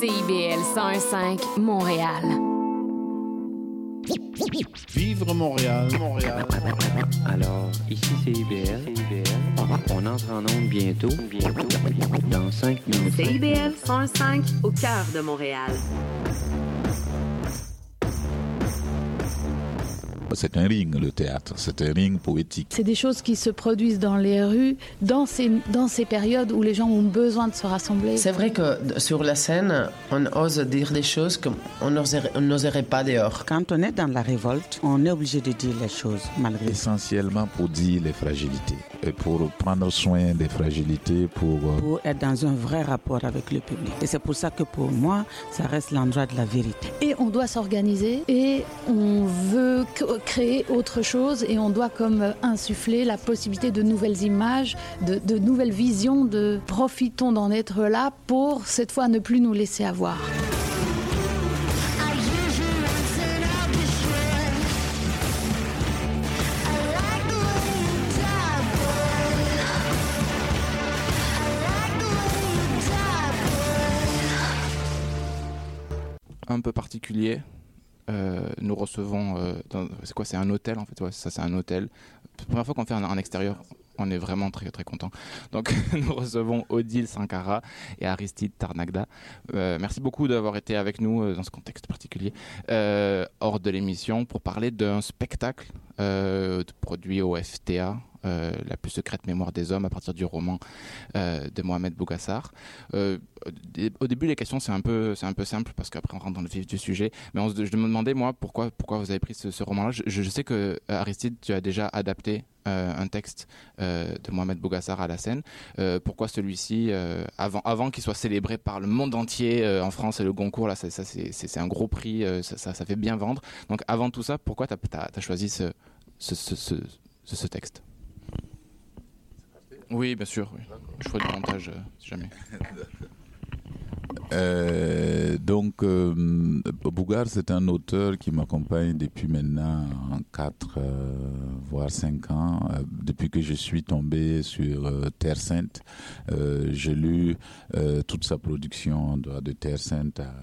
CIBL 101.5 Montréal. Vivre Montréal, Montréal. Alors, ici c'est IBL. On entre en onde bientôt. Bientôt. Dans 5 minutes. CIBL 105 au cœur de Montréal. C'est un ring, le théâtre. C'est un ring poétique. C'est des choses qui se produisent dans les rues, dans ces, dans ces périodes où les gens ont besoin de se rassembler. C'est vrai que sur la scène, on ose dire des choses qu'on n'oserait pas dehors. Quand on est dans la révolte, on est obligé de dire les choses, malgré Essentiellement pour dire les fragilités, et pour prendre soin des fragilités, pour... euh, Pour être dans un vrai rapport avec le public. Et c'est pour ça que pour moi, ça reste l'endroit de la vérité. Et on doit s'organiser et on veut créer autre chose et on doit comme euh, insuffler la possibilité de nouvelles images, de, de nouvelles visions, de profitons d'en être là pour cette fois ne plus nous laisser avoir. un peu particulier. Euh, nous recevons, euh, c'est quoi C'est un hôtel en fait. Ça c'est un hôtel. Première fois qu'on fait un, un extérieur, on est vraiment très très content. Donc nous recevons Odile Sankara et Aristide Tarnagda. Euh, merci beaucoup d'avoir été avec nous dans ce contexte particulier hors de l'émission pour parler d'un spectacle produit au FTA. Euh, la plus secrète mémoire des hommes à partir du roman euh, de Mohamed Bougassar. Euh, au début, les questions c'est un peu un peu simple parce qu'après on rentre dans le vif du sujet. Mais je me demandais moi pourquoi pourquoi vous avez pris ce, roman-là? Je, sais que Aristide, tu as déjà adapté un texte de Mohamed Bougassar à la scène. Pourquoi celui-ci avant qu'il soit célébré par le monde entier en France et le Goncourt là ça, c'est un gros prix ça, fait bien vendre. Donc avant tout ça, pourquoi t'as as, choisi ce texte? Oui, bien sûr. Je ferai du montage euh, si jamais. Euh, donc, euh, Bougar, c'est un auteur qui m'accompagne depuis maintenant 4, voire 5 ans. Depuis que je suis tombé sur Terre Sainte, j'ai lu toute sa production de, de Terre Sainte à-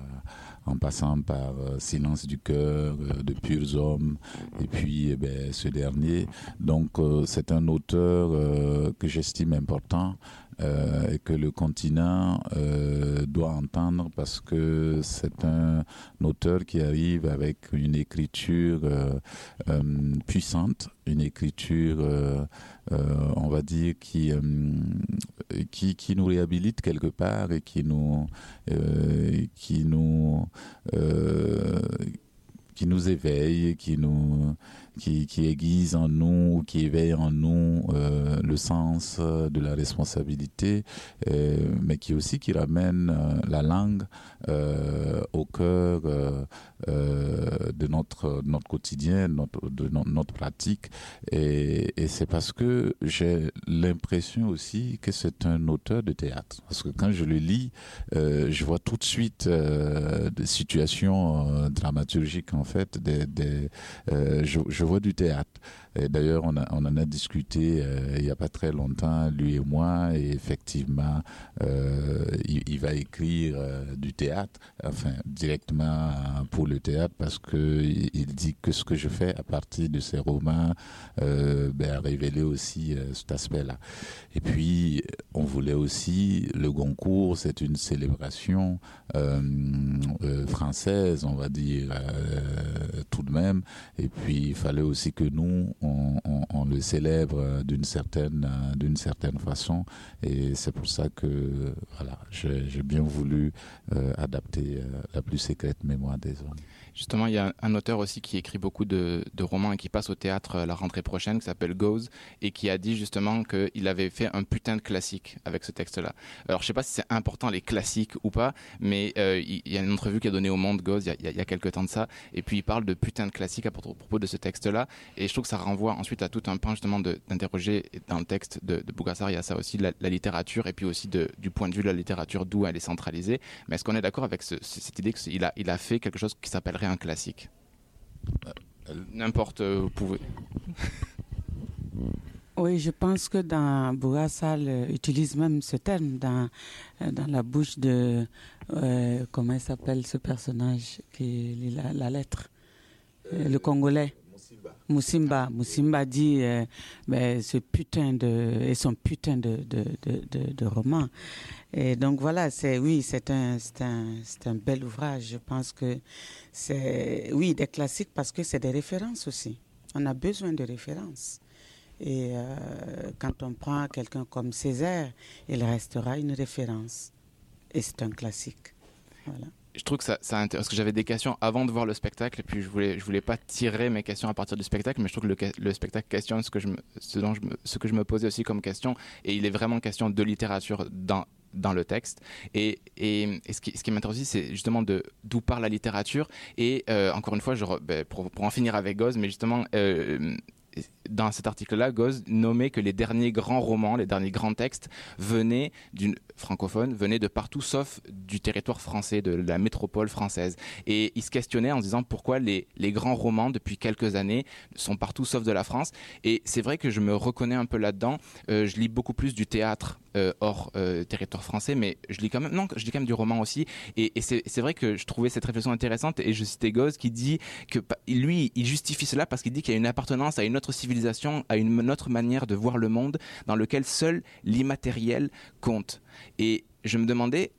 en passant par euh, Silence du cœur, euh, de Purs Hommes, et puis eh ben, ce dernier. Donc, euh, c'est un auteur que j'estime important et que le continent euh, doit entendre parce que c'est un auteur qui arrive avec une écriture euh, euh, puissante, une écriture, euh, euh, on va dire, qui, euh, qui, qui nous réhabilite quelque part et qui nous, euh, qui nous, euh, qui nous éveille, qui nous, qui, qui aiguise en nous, ou qui éveille en nous euh, le sens de la responsabilité, euh, mais qui aussi qui ramène euh, la langue euh, au cœur euh, euh, de notre notre quotidien, notre, de no- notre pratique. Et, et c'est parce que j'ai l'impression aussi que c'est un auteur de théâtre. Parce que quand je le lis, euh, je vois tout de suite des situations dramaturgiques en fait. Des, des, je, je vois du théâtre. D'ailleurs, on, en a discuté euh, il n'y a pas très longtemps, lui et moi, et effectivement, euh, il, va écrire euh, du théâtre, enfin directement pour le théâtre, parce que il, il dit que ce que je fais à partir de ses romans ben, a révélé aussi cet aspect-là. Et puis, on voulait aussi le Goncourt, c'est une célébration française, on va dire, tout de même. Et puis, il fallait aussi que nous, on, on- on le célèbre euh, d'une certaine, euh, d'une certaine façon. Et c'est pour ça que, voilà, j'ai bien voulu euh, adapter la plus secrète mémoire des hommes. Justement, il y a un auteur aussi qui écrit beaucoup de, romans et qui passe au théâtre euh, la rentrée prochaine, qui s'appelle Goes, et qui a dit justement qu'il avait fait un putain de classique avec ce texte-là. Alors, je sais pas si c'est important les classiques ou pas, mais euh, il y a une entrevue qui a donné au Monde Goes il y a, quelques temps de ça, et puis il parle de putain de classique à propos, de ce texte-là, et je trouve que ça renvoie ensuite à tout un pan justement d'interroger dans le texte de, de Bougassar, il y a ça aussi, la, littérature, et puis aussi du point de vue de la littérature, d'où elle est centralisée. Mais est-ce qu'on est d'accord avec ce- cette idée qu'il a, il a fait quelque chose qui un classique N'importe, euh, vous pouvez. Oui, je pense que dans Bourassal utilise même ce terme dans, dans la bouche de euh, comment s'appelle ce personnage qui lit la, lettre, euh, le Congolais. Moussimba. Moussimba dit euh, ben, ce putain de et son putain de, de, de, de, roman. Et donc voilà, c'est oui, c'est un, un, un bel ouvrage. Je pense que c'est oui des classiques parce que c'est des références aussi. On a besoin de références. Et euh, quand on prend quelqu'un comme Césaire, il restera une référence. Et c'est un classique. Voilà je trouve que ça, ça parce que j'avais des questions avant de voir le spectacle et puis je voulais je voulais pas tirer mes questions à partir du spectacle mais je trouve que le, le spectacle questionne ce que je me, ce dont je me, ce que je me posais aussi comme question et il est vraiment question de littérature dans dans le texte. Et, et, ce qui, ce qui m'intéresse aussi, c'est justement de d'où part la littérature. Et euh, encore une fois, ben, pour, pour, en finir avec Goz, mais justement, euh, dans cet article-là, Goz nommait que les derniers grands romans, les derniers grands textes venaient d'une francophone, venaient de partout sauf du territoire français, de la métropole française. Et il se questionnait en se disant pourquoi les, les grands romans, depuis quelques années, sont partout sauf de la France. Et c'est vrai que je me reconnais un peu là-dedans. Euh, je lis beaucoup plus du théâtre euh, hors euh, territoire français, mais je lis quand même, non, je lis quand même du roman aussi. Et, et c'est vrai que je trouvais cette réflexion intéressante. Et je citais Goz qui dit que lui, il justifie cela parce qu'il dit qu'il y a une appartenance à une autre civilisation, à une autre manière de voir le monde, dans lequel seul l'immatériel compte. Et je me demandais,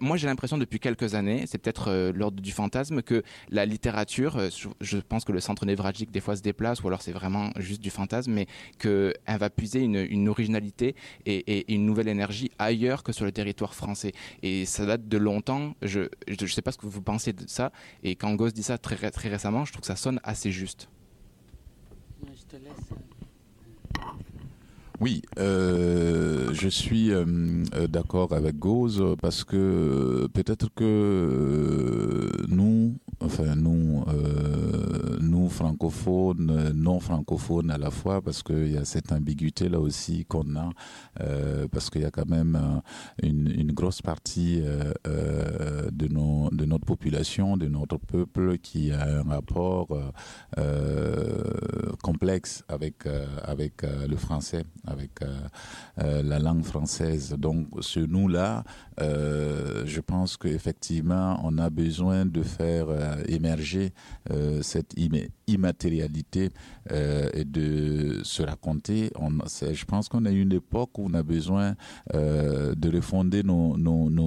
moi j'ai l'impression depuis quelques années, c'est peut-être euh, l'ordre du fantasme, que la littérature, euh, je pense que le centre névralgique des fois se déplace, ou alors c'est vraiment juste du fantasme, mais qu'elle va puiser une, originalité et, une nouvelle énergie ailleurs que sur le territoire français. Et ça date de longtemps, je ne sais pas ce que vous pensez de ça, et quand Goss dit ça très, récemment, je trouve que ça sonne assez juste. Je te laisse. Oui, euh, je suis euh, euh d'accord avec Gauze parce que peut-être que euh, nous, enfin nous, euh, nous francophones, non francophones à la fois, parce qu'il y a cette ambiguïté là aussi qu'on a, euh, parce qu'il y a quand même une, une grosse partie de, notre population, de notre peuple qui a un rapport complexe avec, le français avec euh, euh, la langue française. Donc, ce nous-là, euh, je pense qu'effectivement, on a besoin de faire émerger cette immatérialité et de se raconter. On, je pense qu'on a une époque où on a besoin de refonder nos,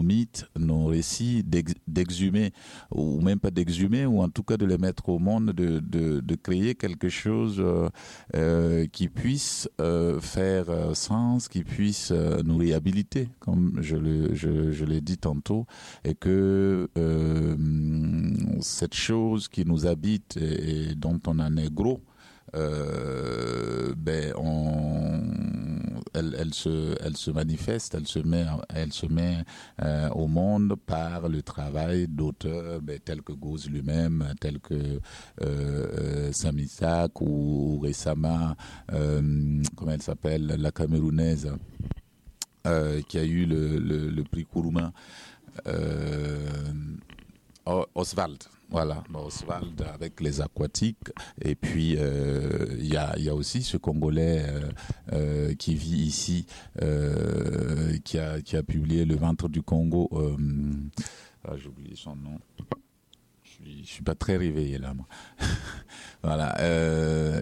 mythes, nos récits, d'exhumer, ou même pas d'exhumer, ou en tout cas de les mettre au monde, de, créer quelque chose euh, qui puisse euh, faire euh, sens, qui puisse euh, nous réhabiliter, comme je l'ai dit tantôt, et que euh, cette chose qui nous habite et, et dont on en est euh, ben elle, se, manifeste, elle se met, elle se met euh, au monde par le travail d'auteurs ben, tels que Gauze lui-même, tels que euh, euh, ou, ou récemment, comment elle s'appelle, la Camerounaise, qui a eu le, le, le prix Kourouma, Oswald. Voilà, Oswald avec les aquatiques. Et puis, il euh, y, a, y, a, aussi ce Congolais euh, euh, qui vit ici, qui, a, qui a publié Le ventre du Congo. Ah, J'ai oublié son nom. Je suis pas très réveillé là. Moi. voilà,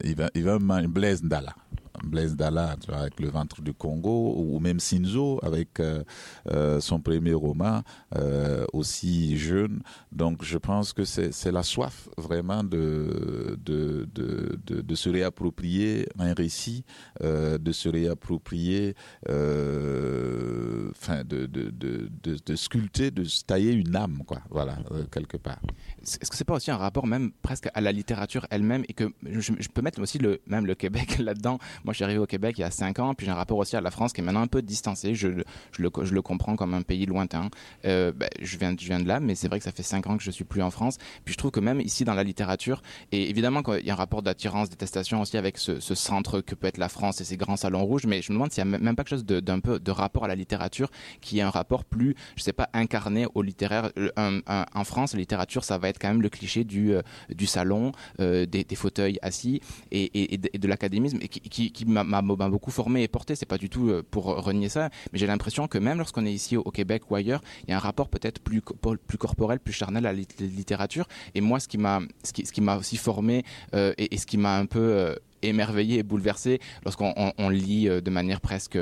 il va, il va Blaise Ndala. Blaise Dalla avec le ventre du Congo ou même Sinzo avec euh, euh, son premier roman euh, aussi jeune. Donc je pense que c'est la soif vraiment de de, de, de, se réapproprier un récit de se réapproprier enfin de, de, de, de, sculpter de tailler une âme quoi. Voilà quelque part. Est-ce que c'est pas aussi un rapport même presque à la littérature elle-même et que je, peux mettre aussi le même le Québec là-dedans? Je suis arrivé au Québec il y a cinq ans puis j'ai un rapport aussi à la France qui est maintenant un peu distancé. Je, je, le, je le comprends comme un pays lointain. Euh, ben, je viens je viens de là mais c'est vrai que ça fait cinq ans que je suis plus en France. Puis je trouve que même ici dans la littérature et évidemment il y a un rapport d'attirance détestation aussi avec ce, ce centre que peut être la France et ses grands salons rouges mais je me demande s'il y a même pas quelque chose d'un peu de rapport à la littérature qui est un rapport plus je sais pas incarné au littéraire un, en France la littérature ça va être quand même le cliché du, euh, du salon, euh, des, fauteuils assis et, de, l'académisme, qui qui m'a beaucoup formé et porté. C'est pas du tout pour renier ça, mais j'ai l'impression que même lorsqu'on est ici au, Québec ou ailleurs, il y a un rapport peut-être plus plus corporel, plus charnel à la littérature. Et moi, ce qui m'a ce qui, ce qui aussi formé et, et, ce qui m'a un peu émerveillé et bouleversé lorsqu'on on, lit de manière presque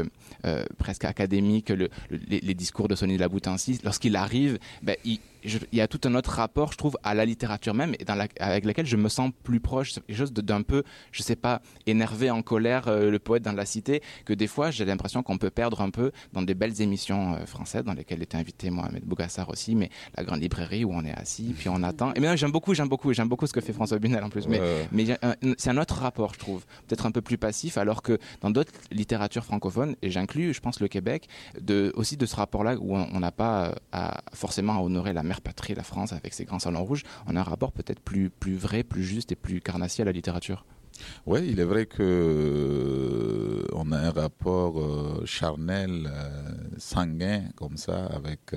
euh, presque académique le, les, discours de Sonny Laboutinsi. Lorsqu'il arrive, ben, il, il y a tout un autre rapport, je trouve, à la littérature même, et dans la, avec laquelle je me sens plus proche. C'est quelque chose d'un peu, je sais pas, énervé, en colère, euh, le poète dans la cité, que des fois, j'ai l'impression qu'on peut perdre un peu dans des belles émissions euh, françaises, dans lesquelles était invité Mohamed Bougassar aussi, mais la grande librairie où on est assis, puis on attend. Et maintenant, j'aime beaucoup, j'aime beaucoup, j'aime beaucoup ce que fait François Bunel en plus. Mais, mais c'est un autre rapport, je trouve, peut-être un peu plus passif, alors que dans d'autres littératures francophones, et j'inclus, je pense, le Québec, aussi de ce rapport-là où on n'a pas euh, forcément à honorer la mère patrie, la France, avec ses grands salons rouges, on a un rapport peut-être plus, vrai, plus juste et plus carnassier à la littérature. Oui, il est vrai que euh, on a un rapport euh, charnel, euh, sanguin comme ça avec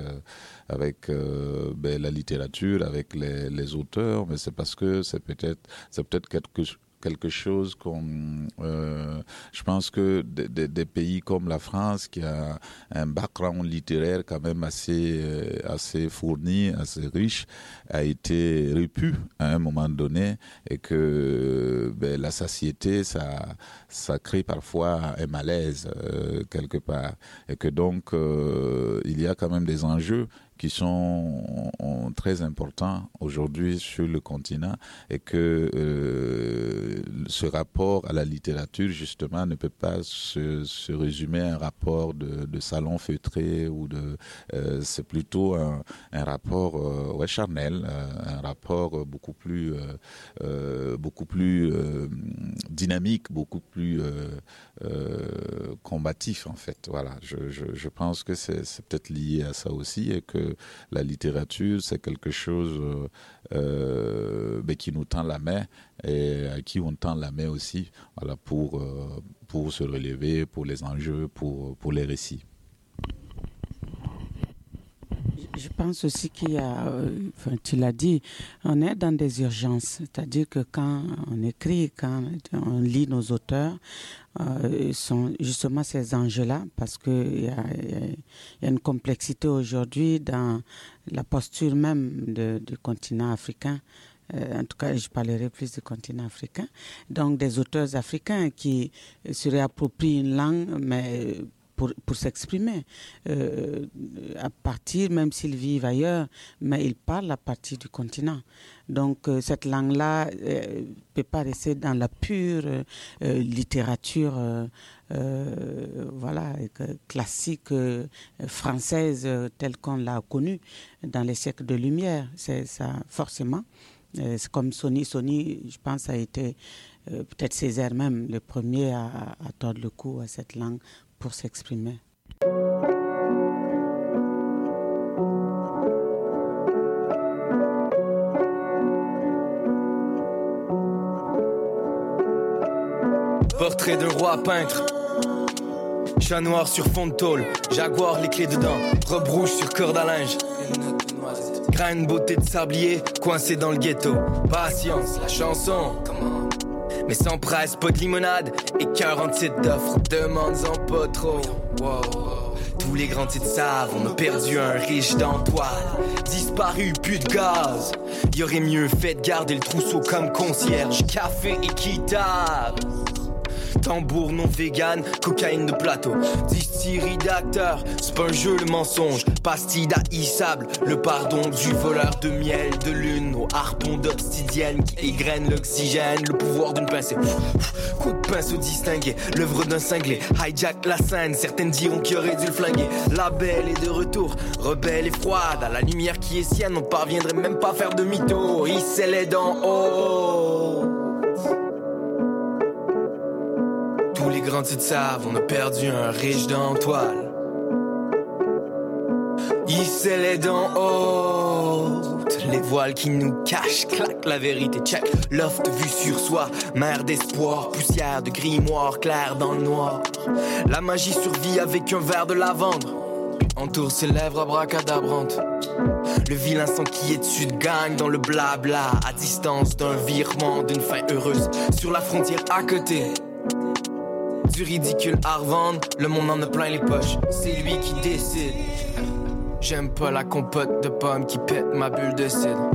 ben, la littérature, avec les, les auteurs, mais c'est parce que c'est peut-être c'est peut-être quelque quelque chose comme, euh, je pense que des, pays comme la France, qui a un background littéraire quand même assez, euh, assez fourni, assez riche, a été repu à un moment donné et que ben, la satiété, ça, ça crée parfois un malaise euh, quelque part. Et que donc, il y a quand même des enjeux qui sont très importants aujourd'hui sur le continent et que euh, ce rapport à la littérature justement ne peut pas se, résumer à un rapport de, salon feutré ou de euh, c'est plutôt un, rapport euh, charnel un rapport beaucoup plus beaucoup plus dynamique beaucoup plus combatif en fait voilà je, je, pense que c'est peut-être lié à ça aussi et que la littérature, c'est quelque chose euh, euh, ben, qui nous tend la main et à qui on tend la main aussi voilà, pour, euh, pour se relever, pour les enjeux, pour, pour les récits. Je pense aussi qu'il y a, enfin, tu l'as dit, on est dans des urgences. C'est-à-dire que quand on écrit, quand on lit nos auteurs, euh, sont justement ces enjeux-là, parce qu'il y, a une complexité aujourd'hui dans la posture même du continent africain. Euh, en tout cas, je parlerai plus du continent africain. Donc, des auteurs africains qui se réapproprient une langue, mais pour, s'exprimer. Euh, à partir, même s'ils vivent ailleurs, mais ils parlent à partir du continent. Donc euh, cette langue-là ne euh, peut pas rester dans la pure littérature voilà, classique française telle qu'on l'a connue dans les siècles de lumière. C'est ça, forcément. C'est comme Sony. Sony, je pense, a été peut-être Césaire même le premier à, à tordre le cou à cette langue pour s'exprimer. Portrait de roi peintre. Chat noir sur fond de tôle, jaguar les clés dedans, rebrouche sur corde à linge. Graine beauté de sablier, coincé dans le ghetto. Patience, la chanson. Mais sans presse, pas de limonade et 47 d'offres. Demande en pas trop. Tous les grands titres savent, on a perdu un riche d'Antoine. Disparu, plus de gaz. Y aurait mieux fait de garder le trousseau comme concierge. Café équitable tambour non vegan, cocaïne de plateau. Distillerie d'acteur, c'est pas un jeu le mensonge. Pastille d'haïssable, le pardon du voleur de miel, de lune au harpon d'obsidienne qui égrène l'oxygène, le pouvoir d'une pincée. Coup de pinceau distingué, l'œuvre d'un cinglé. Hijack la scène, certaines diront qu'il aurait dû le flinguer. La belle est de retour, rebelle et froide. À la lumière qui est sienne, on parviendrait même pas à faire de mytho. Il les d'en haut. Tous les grands titres savent, on a perdu un riche dans toile. Il les dents hautes, les voiles qui nous cachent, claque la vérité, check. Loft vue sur soi, mer d'espoir, poussière de grimoire, clair dans le noir. La magie survit avec un verre de lavande. Entoure ses lèvres abracadabrantes. Le vilain sang qui est dessus de gagne dans le blabla, à distance d'un virement, d'une fin heureuse, sur la frontière à côté. Du ridicule à revendre, le monde en a plein les poches. C'est lui qui décide. J'aime pas la compote de pommes qui pète ma bulle de cidre.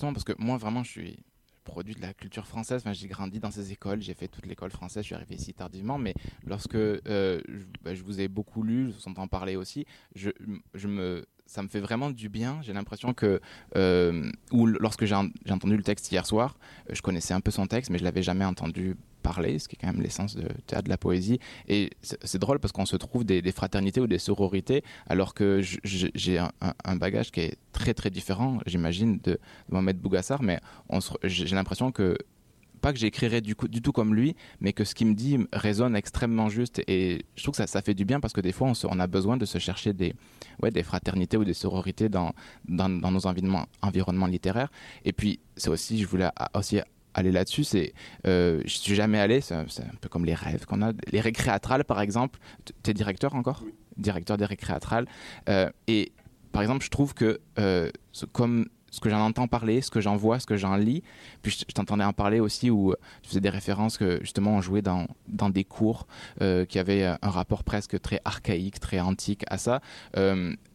Parce que moi vraiment je suis produit de la culture française. Enfin, j'ai grandi dans ces écoles, j'ai fait toute l'école française. Je suis arrivé ici tardivement, mais lorsque euh, je, bah, je vous ai beaucoup lu, je vous entends parler aussi, je, me, ça me fait vraiment du bien. J'ai l'impression que, euh, ou lorsque j'ai en- j'ai entendu le texte hier soir, je connaissais un peu son texte, mais je l'avais jamais entendu parler, ce qui est quand même l'essence de la poésie. Et c'est drôle parce qu'on se trouve des, fraternités ou des sororités, alors que j'ai un, bagage qui est très très différent, j'imagine, de, de Mohamed Bougassar, mais j'ai l'impression que pas que j'écrirais du, tout comme lui, mais que ce qu'il me dit résonne extrêmement juste. Et je trouve que ça, fait du bien parce que des fois, on, a besoin de se chercher des, fraternités ou des sororités dans, nos environnements, littéraires. Et puis, c'est aussi, je voulais aussi aller là-dessus, c'est, euh, je suis jamais allé, c'est un, peu comme les rêves qu'on a. Les récréatrales, par exemple, tu es directeur encore? Directeur des récréatrales. Euh, et par exemple, je trouve que euh, comme ce que j'en entends parler, ce que j'en vois, ce que j'en lis, puis je, t'entendais en parler aussi où euh, tu faisais des références que justement on jouait dans, dans des cours euh, qui avaient euh, un rapport presque très archaïque, très antique à ça.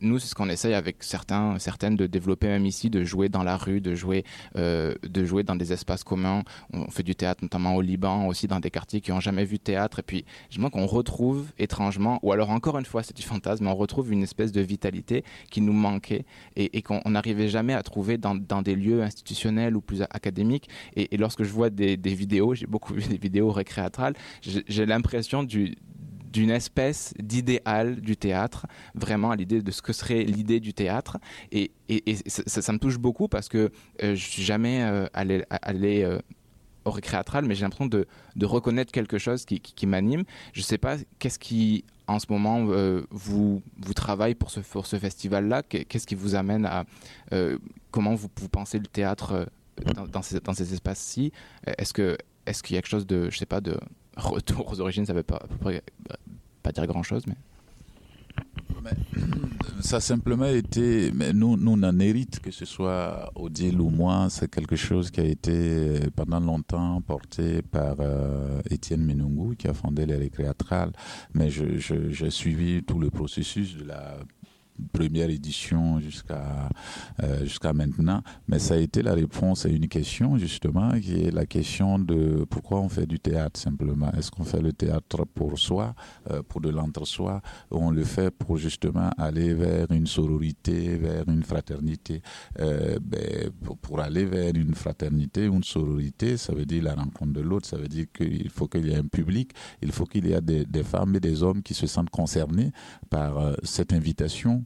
Nous, c'est ce qu'on essaye avec certains, certaines de développer même ici, de jouer dans la rue, de jouer, de jouer dans des espaces communs. On fait du théâtre notamment au Liban, aussi dans des quartiers qui n'ont jamais vu théâtre. Et puis, je qu'on retrouve étrangement, ou alors encore une fois, c'est du fantasme, on retrouve une espèce de vitalité qui nous manquait et qu'on n'arrivait jamais à trouver dans, des lieux institutionnels ou plus académiques. Et, lorsque je vois des, vidéos, j'ai beaucoup vu des vidéos récréatrales, j'ai l'impression du d'une espèce d'idéal du théâtre, vraiment à l'idée de ce que serait l'idée du théâtre. Et, ça, me touche beaucoup parce que euh, je suis jamais euh, allé, euh, au récréatral, mais j'ai l'impression de, reconnaître quelque chose qui, qui, m'anime. Je sais pas qu'est-ce qui, en ce moment, euh, vous, vous travaille pour ce, pour ce festival-là. Qu'est- Qu'est-ce qui vous amène à... euh, comment vous, pensez le théâtre euh, dans, ces, dans ces espaces-ci? Est-ce qu'il y a quelque chose de, je sais pas, de retour aux origines Ça veut pas, près, pas dire grand-chose, mais... Ça a simplement été, mais nous, nous on en hérite, que ce soit Odile ou moi, c'est quelque chose qui a été euh, pendant longtemps porté par euh, Étienne Menungu, qui a fondé les récréatrales. Mais je- je- j'ai suivi tout le processus de la première édition jusqu'à euh, jusqu'à maintenant, mais ça a été la réponse à une question justement qui est la question de pourquoi on fait du théâtre simplement. Est-ce qu'on fait le théâtre pour soi, euh, pour de l'entre-soi, ou on le fait pour justement aller vers une sororité, vers une fraternité? Euh, ben, pour, aller vers une fraternité, une sororité, ça veut dire la rencontre de l'autre, ça veut dire qu'il faut qu'il y ait un public, il faut qu'il y ait des, des femmes et des hommes qui se sentent concernés par euh, cette invitation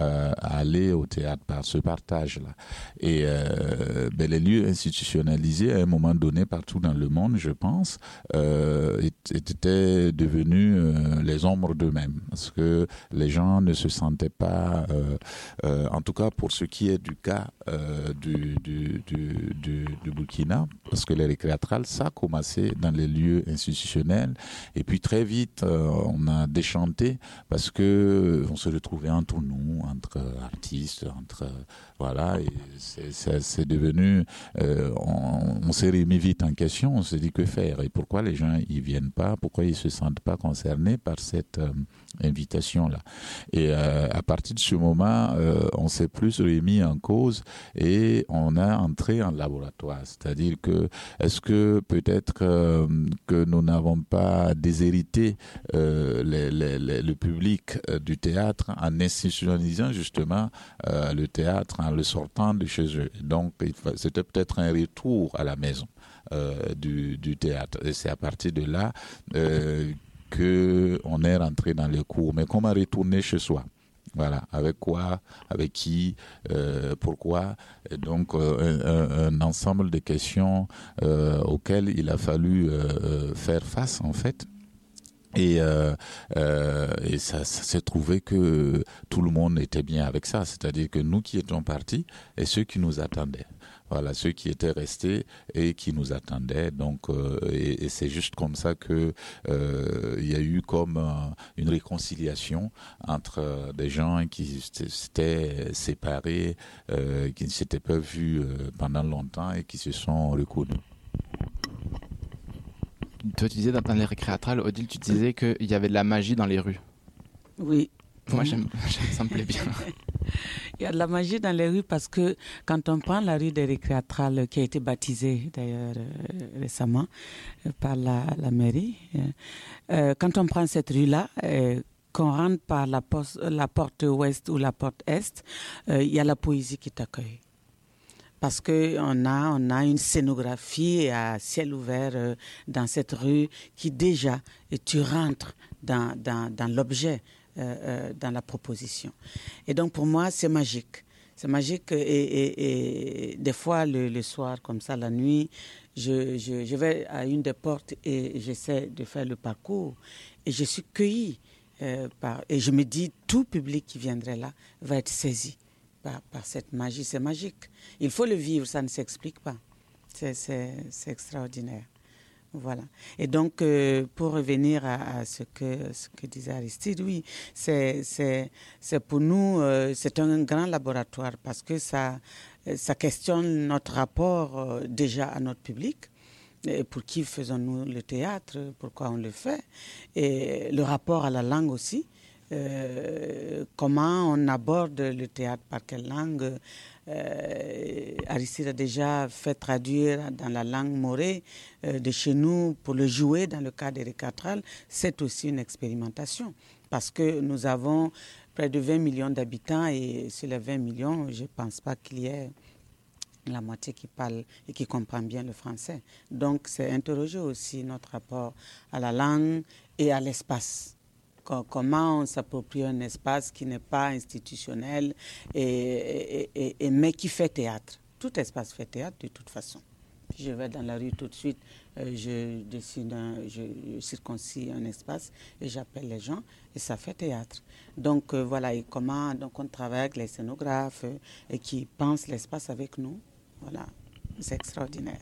euh, à aller au théâtre, par ce partage-là. Et euh, ben, les lieux institutionnalisés, à un moment donné, partout dans le monde, je pense, euh, étaient devenus les ombres d'eux-mêmes. Parce que les gens ne se sentaient pas, en tout cas pour ce qui est du cas du, Burkina, parce que les récréatrales, ça a commencé dans les lieux institutionnels. Et puis très vite, on a déchanté parce que on se retrouvait entre nous entre artistes, entre voilà, c'est devenu, euh, on, s'est remis vite en question, on s'est dit que faire? Et pourquoi les gens ils viennent pas, pourquoi ils se sentent pas concernés par cette euh, invitation là. Et euh, à partir de ce moment, on s'est plus remis en cause et on a entré en laboratoire, c'est-à-dire que est-ce que peut-être que nous n'avons pas déshérité le public du théâtre en institutionnalisant justement euh, le théâtre, en le sortant de chez eux. Donc c'était peut-être un retour à la maison euh, du, théâtre. Et c'est à partir de là euh, que on est rentré dans les cours. Mais comment retourner chez soi? Voilà, avec quoi, avec qui, pourquoi? Donc, un, ensemble de questions auxquelles il a fallu faire face, en fait. Et, euh, euh, et ça, ça s'est trouvé que tout le monde était bien avec ça, c'est-à-dire que nous qui étions partis et ceux qui nous attendaient. Voilà, ceux qui étaient restés et qui nous attendaient. Donc, euh, et, c'est juste comme ça que euh, il y a eu comme euh, une réconciliation entre euh, des gens qui s'étaient- séparés, qui ne s'étaient pas vus pendant longtemps et qui se sont reconnus. Toi, tu disais dans, les récréatrales, Odile, tu disais qu'il y avait de la magie dans les rues. Oui. Moi, j'aime, ça me plaît bien. Il y a de la magie dans les rues parce que quand on prend la rue des récréatrales, qui a été baptisée d'ailleurs euh, récemment euh, par la, la mairie, euh, euh, quand on prend cette rue-là, euh, qu'on rentre par la, poste- la porte ouest ou la porte est, euh, il y a la poésie qui t'accueille. Parce qu'on a, on a une scénographie à ciel ouvert euh, dans cette rue qui déjà, et tu rentres dans, dans, dans l'objet, euh, euh, dans la proposition. Et donc pour moi, c'est magique. C'est magique et, des fois, le, soir, comme ça, la nuit, je, je- vais à une des portes et j'essaie de faire le parcours et je suis cueillie. et je me dis, tout public qui viendrait là va être saisi par, cette magie. C'est magique. Il faut le vivre, ça ne s'explique pas. C'est- extraordinaire. Voilà. Et donc, euh, pour revenir à, ce, que, disait Aristide, oui, c'est pour nous, euh, c'est un grand laboratoire parce que ça, questionne notre rapport euh, déjà à notre public. Pour qui faisons-nous le théâtre? Pourquoi on le fait? Et le rapport à la langue aussi. Euh, comment on aborde le théâtre, par quelle langue? Euh, Aristide a déjà fait traduire dans la langue morée euh, de chez nous pour le jouer dans le cadre des récatrales. C'est aussi une expérimentation parce que nous avons près de 20 millions d'habitants et sur les 20 millions, je ne pense pas qu'il y ait la moitié qui parle et qui comprend bien le français. Donc, c'est interroger aussi notre rapport à la langue et à l'espace. Co- Comment on s'approprie un espace qui n'est pas institutionnel, et, mais qui fait théâtre. Tout espace fait théâtre de toute façon. Je vais dans la rue tout de suite, euh, je décide, un- je, je circoncis un espace et j'appelle les gens et ça fait théâtre. Donc euh, voilà, et comment donc on travaille avec les scénographes euh, et qui pensent l'espace avec nous. Voilà, c'est extraordinaire.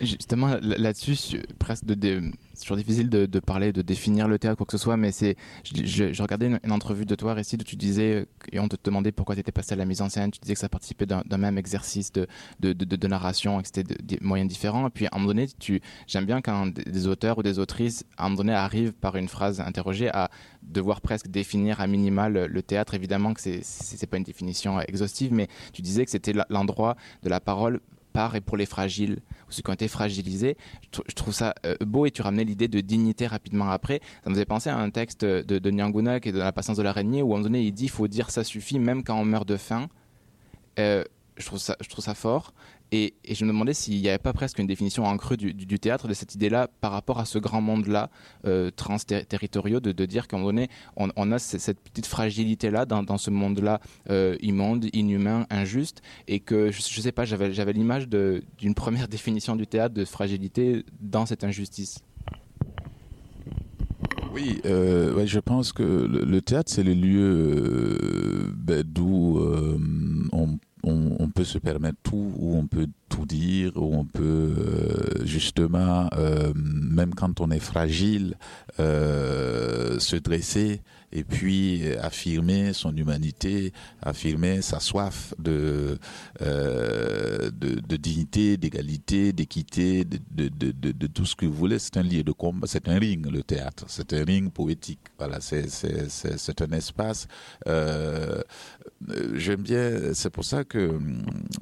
Justement, là- là-dessus, presque de, c'est toujours difficile de, parler, de définir le théâtre, quoi que ce soit, mais c'est, je, regardais une, entrevue de toi, Récit, où tu disais, et on te demandait pourquoi tu étais passé à la mise en scène, tu disais que ça participait d'un, même exercice de, de, narration que c'était de- des moyens différents. Et puis, à un moment donné, tu, j'aime bien quand des, auteurs ou des autrices, à un moment donné, arrivent par une phrase interrogée à devoir presque définir à minima le, le théâtre. Évidemment que c'est, c'est, pas une définition exhaustive, mais tu disais que c'était l'endroit de la parole par et pour les fragiles, ou ceux qui ont été fragilisés. Je, trou- je trouve ça euh, beau et tu ramenais l'idée de dignité rapidement après. Ça me faisait penser à un texte de, de Nyanguna qui est de la patience de l'araignée où à un moment donné il dit il faut dire ça suffit même quand on meurt de faim. Euh, je trouve ça fort. Et, je me demandais s'il n'y avait pas presque une définition en creux du, théâtre de cette idée-là par rapport à ce grand monde-là, euh, transterritoriaux, de, dire qu'à un moment donné, on, a ce- cette petite fragilité-là dans, ce monde-là euh, immonde, inhumain, injuste, et que, je, je sais pas, j'avais l'image d'une première définition du théâtre de fragilité dans cette injustice. Oui, euh, je pense que le, théâtre, c'est le lieu euh, ben, d'où on, on, peut se permettre tout, où on peut tout dire, où on peut euh, justement, euh, même quand on est fragile, euh, se dresser et puis affirmer son humanité, affirmer sa soif de, de, dignité, d'égalité, d'équité, de, de, de, de, tout ce que vous voulez. C'est un lieu de combat, c'est un ring, le théâtre, c'est un ring poétique. Voilà, c'est un espace. Euh, J'aime bien, c'est pour ça que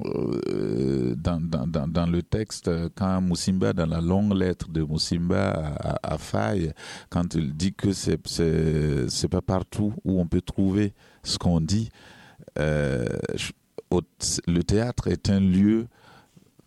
euh, dans, le texte, quand Moussimba, dans la longue lettre de Moussimba à, à Faye, quand il dit que c'est c'est pas partout où on peut trouver ce qu'on dit. Euh, le théâtre est un lieu,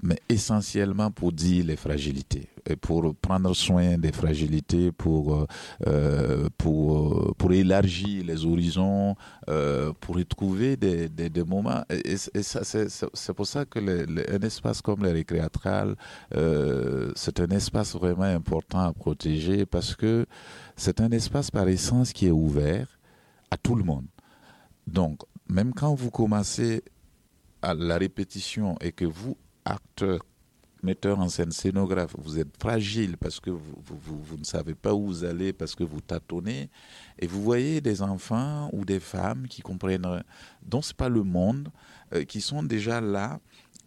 mais essentiellement pour dire les fragilités et pour prendre soin des fragilités, pour euh, pour pour élargir les horizons, euh, pour y trouver des, des, moments. Et, ça, c'est pour ça que un espace comme les récréatrales, euh, c'est un espace vraiment important à protéger parce que c'est un espace par essence qui est ouvert à tout le monde. Donc, même quand vous commencez à la répétition et que vous, acteurs, metteurs en scène, scénographes, vous êtes fragile parce que vous, vous, ne savez pas où vous allez, parce que vous tâtonnez, et vous voyez des enfants ou des femmes qui comprennent, dont ce n'est pas le monde, euh, qui sont déjà là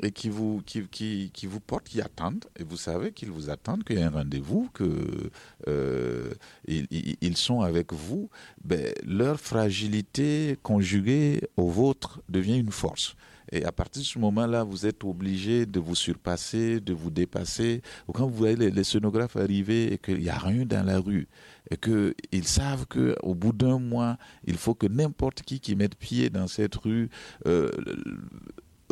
et qui vous, qui, qui, qui vous portent, qui attendent, et vous savez qu'ils vous attendent, qu'il y a un rendez-vous, qu'ils euh, sont avec vous, ben, leur fragilité conjuguée au vôtre devient une force. Et à partir de ce moment-là, vous êtes obligé de vous surpasser, de vous dépasser. Quand vous voyez les, les arriver et qu'il n'y a rien dans la rue, et qu'ils savent qu'au bout d'un mois, il faut que n'importe qui qui mette pied dans cette rue euh,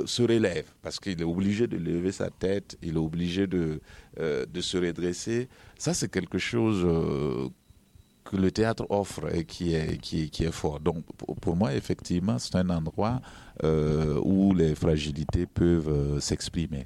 se relève, parce qu'il est obligé de lever sa tête, il est obligé de, euh, se redresser. Ça, c'est quelque chose euh, que le théâtre offre et qui est, qui, est fort. Donc, pour moi, effectivement, c'est un endroit euh, où les fragilités peuvent euh, s'exprimer.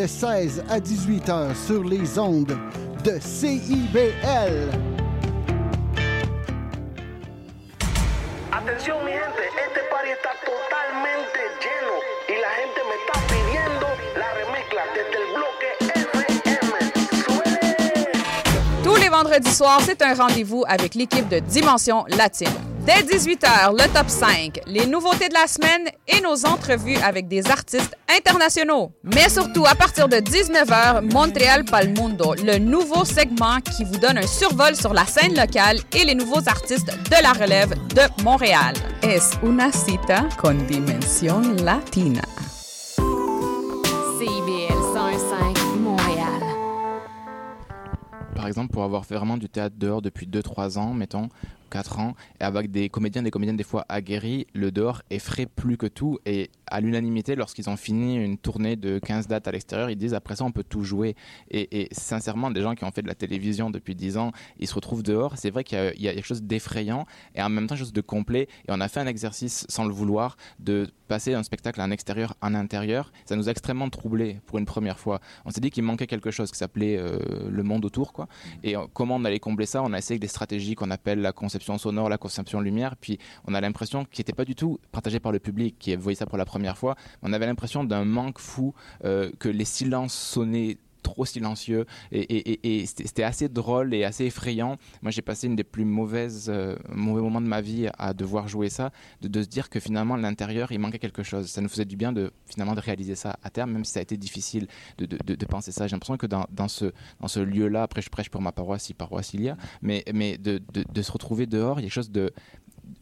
De 16 à 18 heures sur les ondes de CIBL. Atención mi gente, este party está totalmente lleno y la gente me está pidiendo la remezcla desde el bloque. Tous les vendredis soirs, c'est un rendez-vous avec l'équipe de Dimension Latine. Dès 18h, le top 5, les nouveautés de la semaine et nos entrevues avec des artistes internationaux. Mais surtout, à partir de 19h, Montréal Palmundo, le nouveau segment qui vous donne un survol sur la scène locale et les nouveaux artistes de la relève de Montréal. Es una cita con Dimension Latina. CIBL 105 Montréal. Par exemple, pour avoir fait vraiment du théâtre dehors depuis 2-3 ans, mettons, 4 ans, et avec des comédiens, des comédiennes des fois aguerris, le dehors effraie plus que tout. Et à l'unanimité, lorsqu'ils ont fini une tournée de 15 dates à l'extérieur, ils disent après ça, on peut tout jouer. Et, sincèrement, des gens qui ont fait de la télévision depuis 10 ans, ils se retrouvent dehors. C'est vrai qu'il y, a- quelque chose d'effrayant et en même temps quelque chose de complet. Et on a fait un exercice sans le vouloir de passer un spectacle en extérieur en intérieur. Ça nous a extrêmement troublés pour une première fois. On s'est dit qu'il manquait quelque chose qui s'appelait euh, le monde autour. Quoi. Et euh, comment on allait combler ça? On a essayé avec des stratégies qu'on appelle la conception sonore, la conception lumière. Puis on a l'impression qu'il n'était pas du tout partagé par le public qui voyait ça pour la première fois. On avait l'impression d'un manque fou, euh, que les silences sonnaient trop silencieux et, c'était assez drôle et assez effrayant. Moi, j'ai passé une des plus mauvaises euh, mauvais moments de ma vie à devoir jouer ça, de, de se dire que finalement à l'intérieur il manquait quelque chose. Ça nous faisait du bien de finalement de réaliser ça à terme, même si ça a été difficile de, de- penser ça. J'ai l'impression que dans, dans ce dans ce lieu-là, après je prêche pour ma paroisse, si paroisse il y a, mais mais de, se retrouver dehors, il y a quelque chose de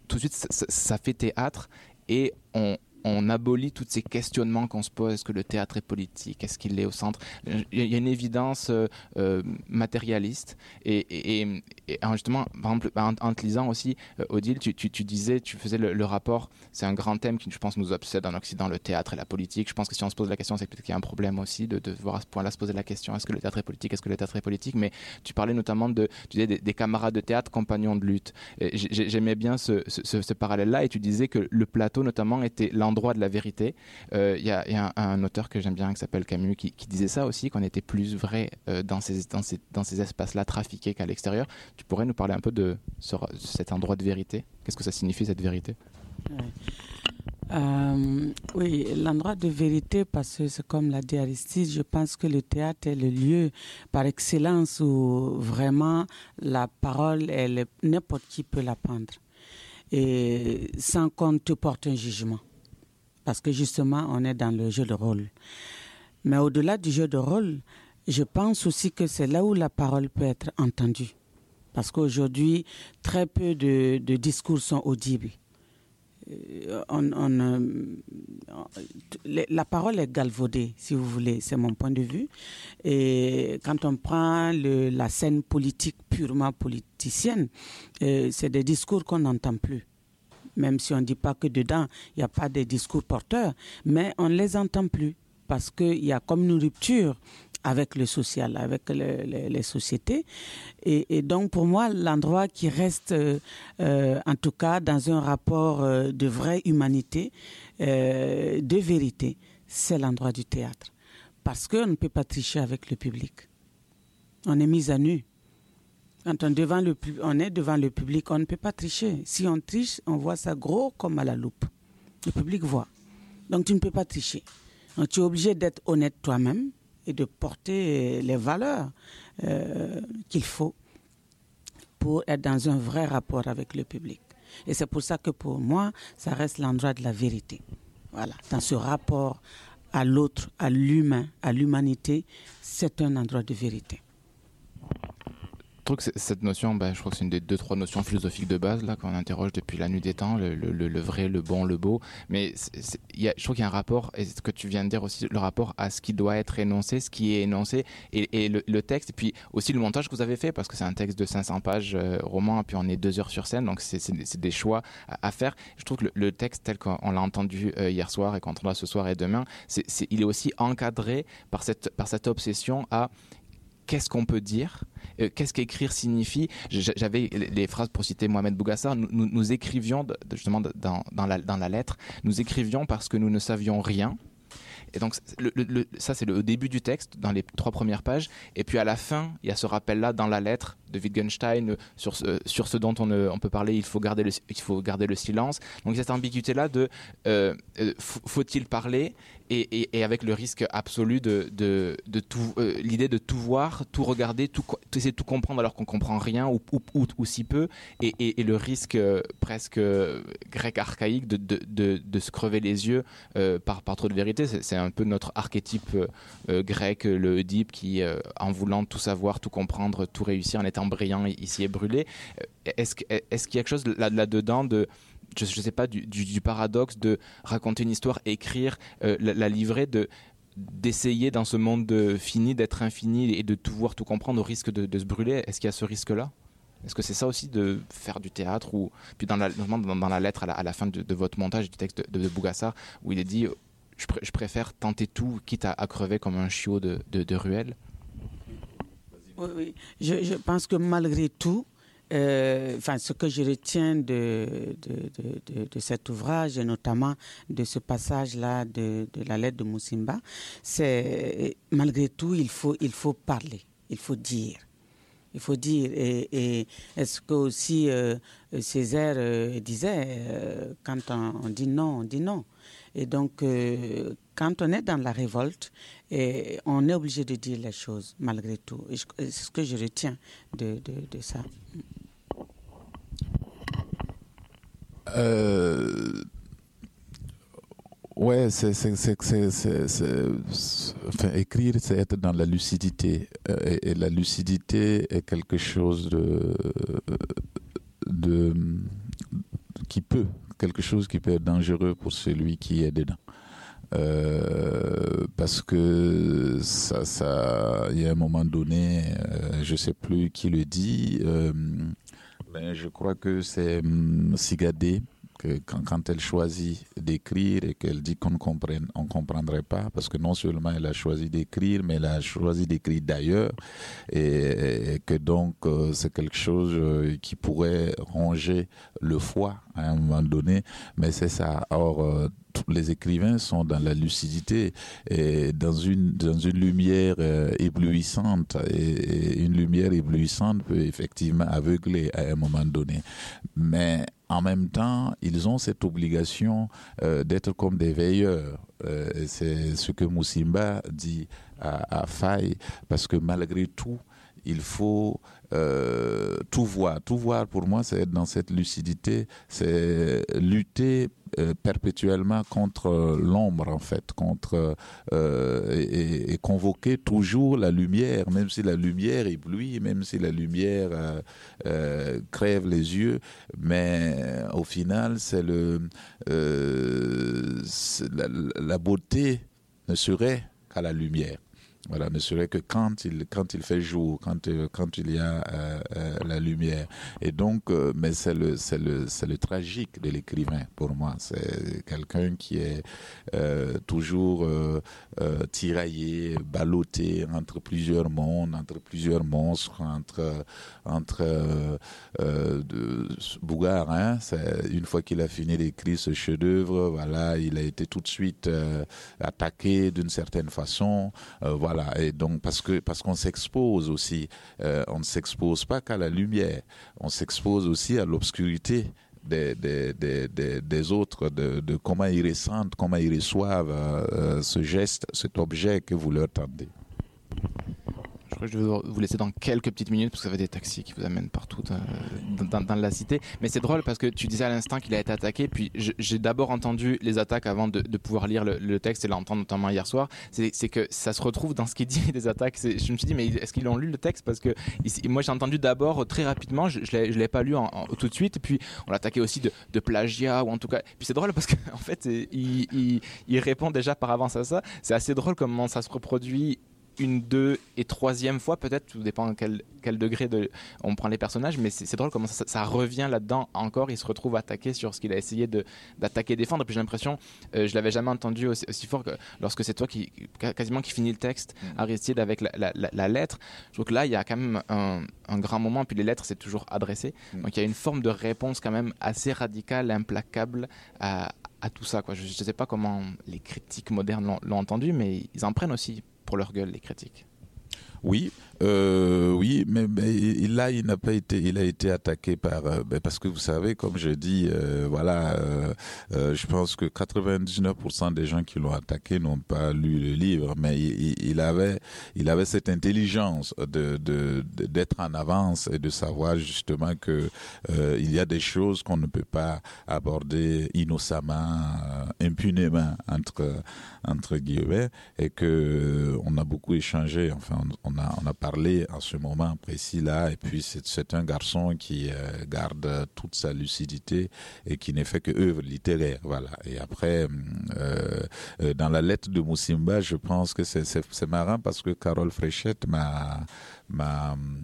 tout de suite ça fait théâtre et on on abolit tous ces questionnements qu'on se pose. Est-ce que le théâtre est politique? Est-ce qu'il est au centre? Il y a une évidence euh, euh, matérialiste. Et, alors, justement, par exemple, en, en te lisant aussi, euh, Odile, tu, disais, tu faisais le, rapport, c'est un grand thème qui, je pense, nous obsède en Occident, le théâtre et la politique. Je pense que si on se pose la question, c'est peut-être qu'il y a un problème aussi de, voir à ce point-là se poser la question, est-ce que le théâtre est politique? Est-ce que le théâtre est politique? Mais tu parlais notamment de, tu disais, des, des camarades de théâtre, compagnons de lutte. J'aimais bien ce parallèle-là et tu disais que le plateau, notamment, était l'endroit de la vérité. Euh, Il y a, il y a un, auteur que j'aime bien qui s'appelle Camus qui, disait ça aussi, qu'on était plus vrai euh, dans ces, dans ces, dans ces espaces-là trafiqués qu'à l'extérieur. Tu pourrais nous parler un peu de ce- cet endroit de vérité? Qu'est-ce que ça signifie cette vérité? Euh, oui, l'endroit de vérité, parce que c'est comme l'a dit Aristide, je pense que le théâtre est le lieu par excellence où vraiment la parole, n'importe qui peut la prendre. Et sans qu'on te porte un jugement. Parce que justement, on est dans le jeu de rôle. Mais au-delà du jeu de rôle, je pense aussi que c'est là où la parole peut être entendue. Parce qu'aujourd'hui, très peu de, discours sont audibles. Euh, euh, la parole est galvaudée, si vous voulez, c'est mon point de vue. Et quand on prend la scène politique purement politicienne, euh, c'est des discours qu'on n'entend plus. Même si on ne dit pas que dedans, il n'y a pas de discours porteurs, mais on ne les entend plus parce qu'il y a comme une rupture avec le social, avec le- le- les sociétés. Et, donc, pour moi, l'endroit qui reste, euh, euh, en tout cas, dans un rapport euh, de vraie humanité, de vérité, c'est l'endroit du théâtre. Parce qu'on ne peut pas tricher avec le public. On est mis à nu. Quand on, devant le, on est devant le public, on ne peut pas tricher. Si on triche, on voit ça gros comme à la loupe. Le public voit. Donc tu ne peux pas tricher. Donc tu es obligé d'être honnête toi-même et de porter les valeurs euh, qu'il faut pour être dans un vrai rapport avec le public. Et c'est pour ça que pour moi, ça reste l'endroit de la vérité. Voilà, dans ce rapport à l'autre, à l'humain, à l'humanité, c'est un endroit de vérité trouve cette notion, ben, je crois que c'est une des deux, trois notions philosophiques de base là qu'on interroge depuis la nuit des temps, le, vrai, le bon, le beau. Mais y a, je trouve qu'il y a un rapport, et ce que tu viens de dire aussi, le rapport à ce qui doit être énoncé, ce qui est énoncé, et, le, texte, et puis aussi le montage que vous avez fait, parce que c'est un texte de 500 pages euh, roman, et puis on est deux heures sur scène, donc c'est des choix à, faire. Je trouve que le, texte tel qu'on l'a entendu euh, hier soir et qu'on entendra ce soir et demain, il est aussi encadré par cette, par cette obsession à qu'est-ce qu'on peut dire euh, Qu'est-ce qu'écrire signifie J'avais les phrases pour citer Mohamed Bougassar. Nous, écrivions justement dans, la, lettre, nous écrivions parce que nous ne savions rien. Et donc, ça, c'est le début du texte, dans les trois premières pages. Et puis à la fin, il y a ce rappel-là dans la lettre de Wittgenstein sur ce, sur ce dont on, peut parler, il faut, garder le, il faut garder le silence. Donc, cette ambiguïté-là de euh, euh, faut-il parler et, avec le risque absolu de, tout, euh, l'idée de tout voir, tout regarder, tout, essayer de tout comprendre alors qu'on comprend rien ou, si peu, et, le risque euh, presque euh, grec archaïque de, se crever les yeux par, trop de vérité. C'est, un peu notre archétype grec, le Oedipe, qui, en voulant tout savoir, tout comprendre, tout réussir, en étant brillant, ici est brûlé. Est-ce, qu'il y a quelque chose là, là-dedans de je ne sais pas, du, paradoxe de raconter une histoire, écrire, euh, la, livrer, de d'essayer dans ce monde fini d'être infini et de tout voir, tout comprendre au risque de, se brûler. Est-ce qu'il y a ce risque-là? Est-ce que c'est ça aussi de faire du théâtre ou puis dans la, lettre à la, fin de, votre montage du texte de, de Bougassar où il est dit je, préfère tenter tout quitte à, crever comme un chiot de, ruelle? Oui, oui. Je, pense que malgré tout, euh, enfin, ce que je retiens de, de, de, cet ouvrage, et notamment de ce passage-là de, la lettre de Moussimba, c'est malgré tout, il faut, il faut parler, il faut dire. Il faut dire. Et, est-ce que aussi euh, Césaire euh, disait, quand on, dit non, on dit non. Et donc, quand on est dans la révolte, on est obligé de dire les choses malgré tout. C'est ce que je retiens de, de ça. Euh, ouais, c'est, écrire, c'est être dans la lucidité. Euh, et, la lucidité est quelque chose de, qui peut, quelque chose qui peut être dangereux pour celui qui est dedans. Euh, parce que ça, il y a un moment donné, je sais plus qui le dit, ben, je crois que c'est hum, Sigadé quand, elle choisit d'écrire et qu'elle dit qu'on ne comprenne, on comprendrait pas, parce que non seulement elle a choisi d'écrire, mais elle a choisi d'écrire d'ailleurs, et, que donc euh, c'est quelque chose euh, qui pourrait ronger le foie à un moment donné, mais c'est ça. Or, euh, les écrivains sont dans la lucidité et dans une dans une lumière éblouissante et, une lumière éblouissante peut effectivement aveugler à un moment donné mais en même temps, ils ont cette obligation euh, d'être comme des veilleurs. Euh, c'est ce que Moussimba dit à, à Faye, parce que malgré tout, il faut euh, tout voir. Tout voir, pour moi, c'est être dans cette lucidité, c'est lutter euh, perpétuellement contre l'ombre, en fait, contre euh, et, convoquer toujours la lumière, même si la lumière éblouit, même si la lumière crève les yeux, mais au final, c'est le la beauté ne serait qu'à la lumière. Voilà, ne serait que quand il quand il fait jour, quand euh, quand il y a euh, euh, la lumière. Et donc, mais c'est le c'est le c'est le tragique de l'écrivain pour moi. C'est quelqu'un qui est toujours tiraillé, ballotté entre plusieurs mondes, entre plusieurs monstres, entre entre de, Bougard. Hein, une fois qu'il a fini d'écrire ce chef-d'œuvre, voilà, il a été tout de suite attaqué d'une certaine façon. voilà et donc parce que parce qu'on s'expose aussi, euh, on ne s'expose pas qu'à la lumière, on s'expose aussi à l'obscurité. Des, des, des, des, autres, de, de, comment ils ressentent, comment ils reçoivent euh, ce geste, cet objet que vous leur tendez. Je vais vous laisser dans quelques petites minutes parce que vous avez des taxis qui vous amènent partout dans, la cité. Mais c'est drôle parce que tu disais à l'instant qu'il a été attaqué, puis j'ai d'abord entendu les attaques avant de, pouvoir lire le, texte et l'entendre notamment hier soir. C'est que ça se retrouve dans ce qu'il dit des attaques. Je me suis dit, mais est-ce qu'ils ont lu le texte? Parce que moi j'ai entendu d'abord très rapidement, je ne l'ai pas lu tout de suite, puis on l'attaquait aussi de, plagiat, ou en tout cas. Puis c'est drôle parce qu'en en fait, il, il, il répond déjà par avance à ça. C'est assez drôle comment ça se reproduit une, deux et troisième fois peut-être, tout dépend quel, quel degré de, on prend les personnages, mais c'est drôle comment ça, revient là-dedans encore, il se retrouve attaqué sur ce qu'il a essayé d'attaquer et défendre, et puis j'ai l'impression, euh, je l'avais jamais entendu aussi, fort que lorsque c'est toi qui, quasiment qui finit le texte, mm. Aristide, avec la, la, lettre, je trouve que là, il y a quand même un, un grand moment, puis les lettres, c'est toujours adressé, mm. donc il y a une forme de réponse quand même assez radicale, implacable à, à tout ça. Quoi. Je ne sais pas comment les critiques modernes l'ont entendu, mais ils en prennent aussi pour leur gueule, les critiques. Oui, euh, oui, mais, là, il n'a pas été, il a été attaqué par, euh, ben, parce que vous savez, comme je dis, euh, voilà, euh, je pense que 99% des gens qui l'ont attaqué n'ont pas lu le livre, mais il, avait, il avait cette intelligence de, d'être en avance et de savoir justement que il y a des choses qu'on ne peut pas aborder innocemment, impunément entre entre guillemets, et que on a beaucoup échangé. Enfin, on a on a en ce moment précis-là. Et puis, c'est un garçon qui euh, garde toute sa lucidité et qui n'est fait que œuvre littéraire. Voilà. Et après, euh, euh, dans la lettre de Moussimba, je pense que c'est marrant parce que Carole Fréchette m'a m'a hum,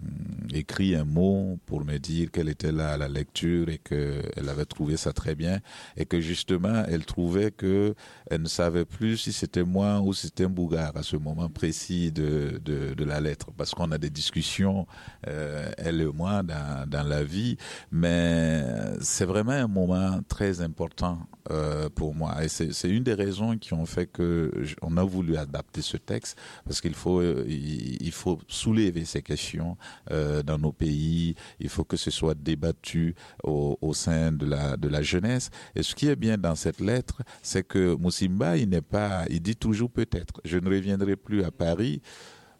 écrit un mot pour me dire qu'elle était là à la lecture et qu'elle avait trouvé ça très bien et que justement elle trouvait que elle ne savait plus si c'était moi ou si c'était Bougard à ce moment précis de, de, la lettre. Parce qu'on a des discussions euh, elle et moi dans, dans la vie mais c'est vraiment un moment très important euh, pour moi. Et c'est une des raisons qui ont fait que on a voulu adapter ce texte parce qu'il faut il, il faut soulever ces questions euh, dans nos pays. Il faut que ce soit débattu au, sein de la, jeunesse. Et ce qui est bien dans cette lettre, c'est que Moussimba, il n'est pas, il dit toujours peut-être, je ne reviendrai plus à Paris.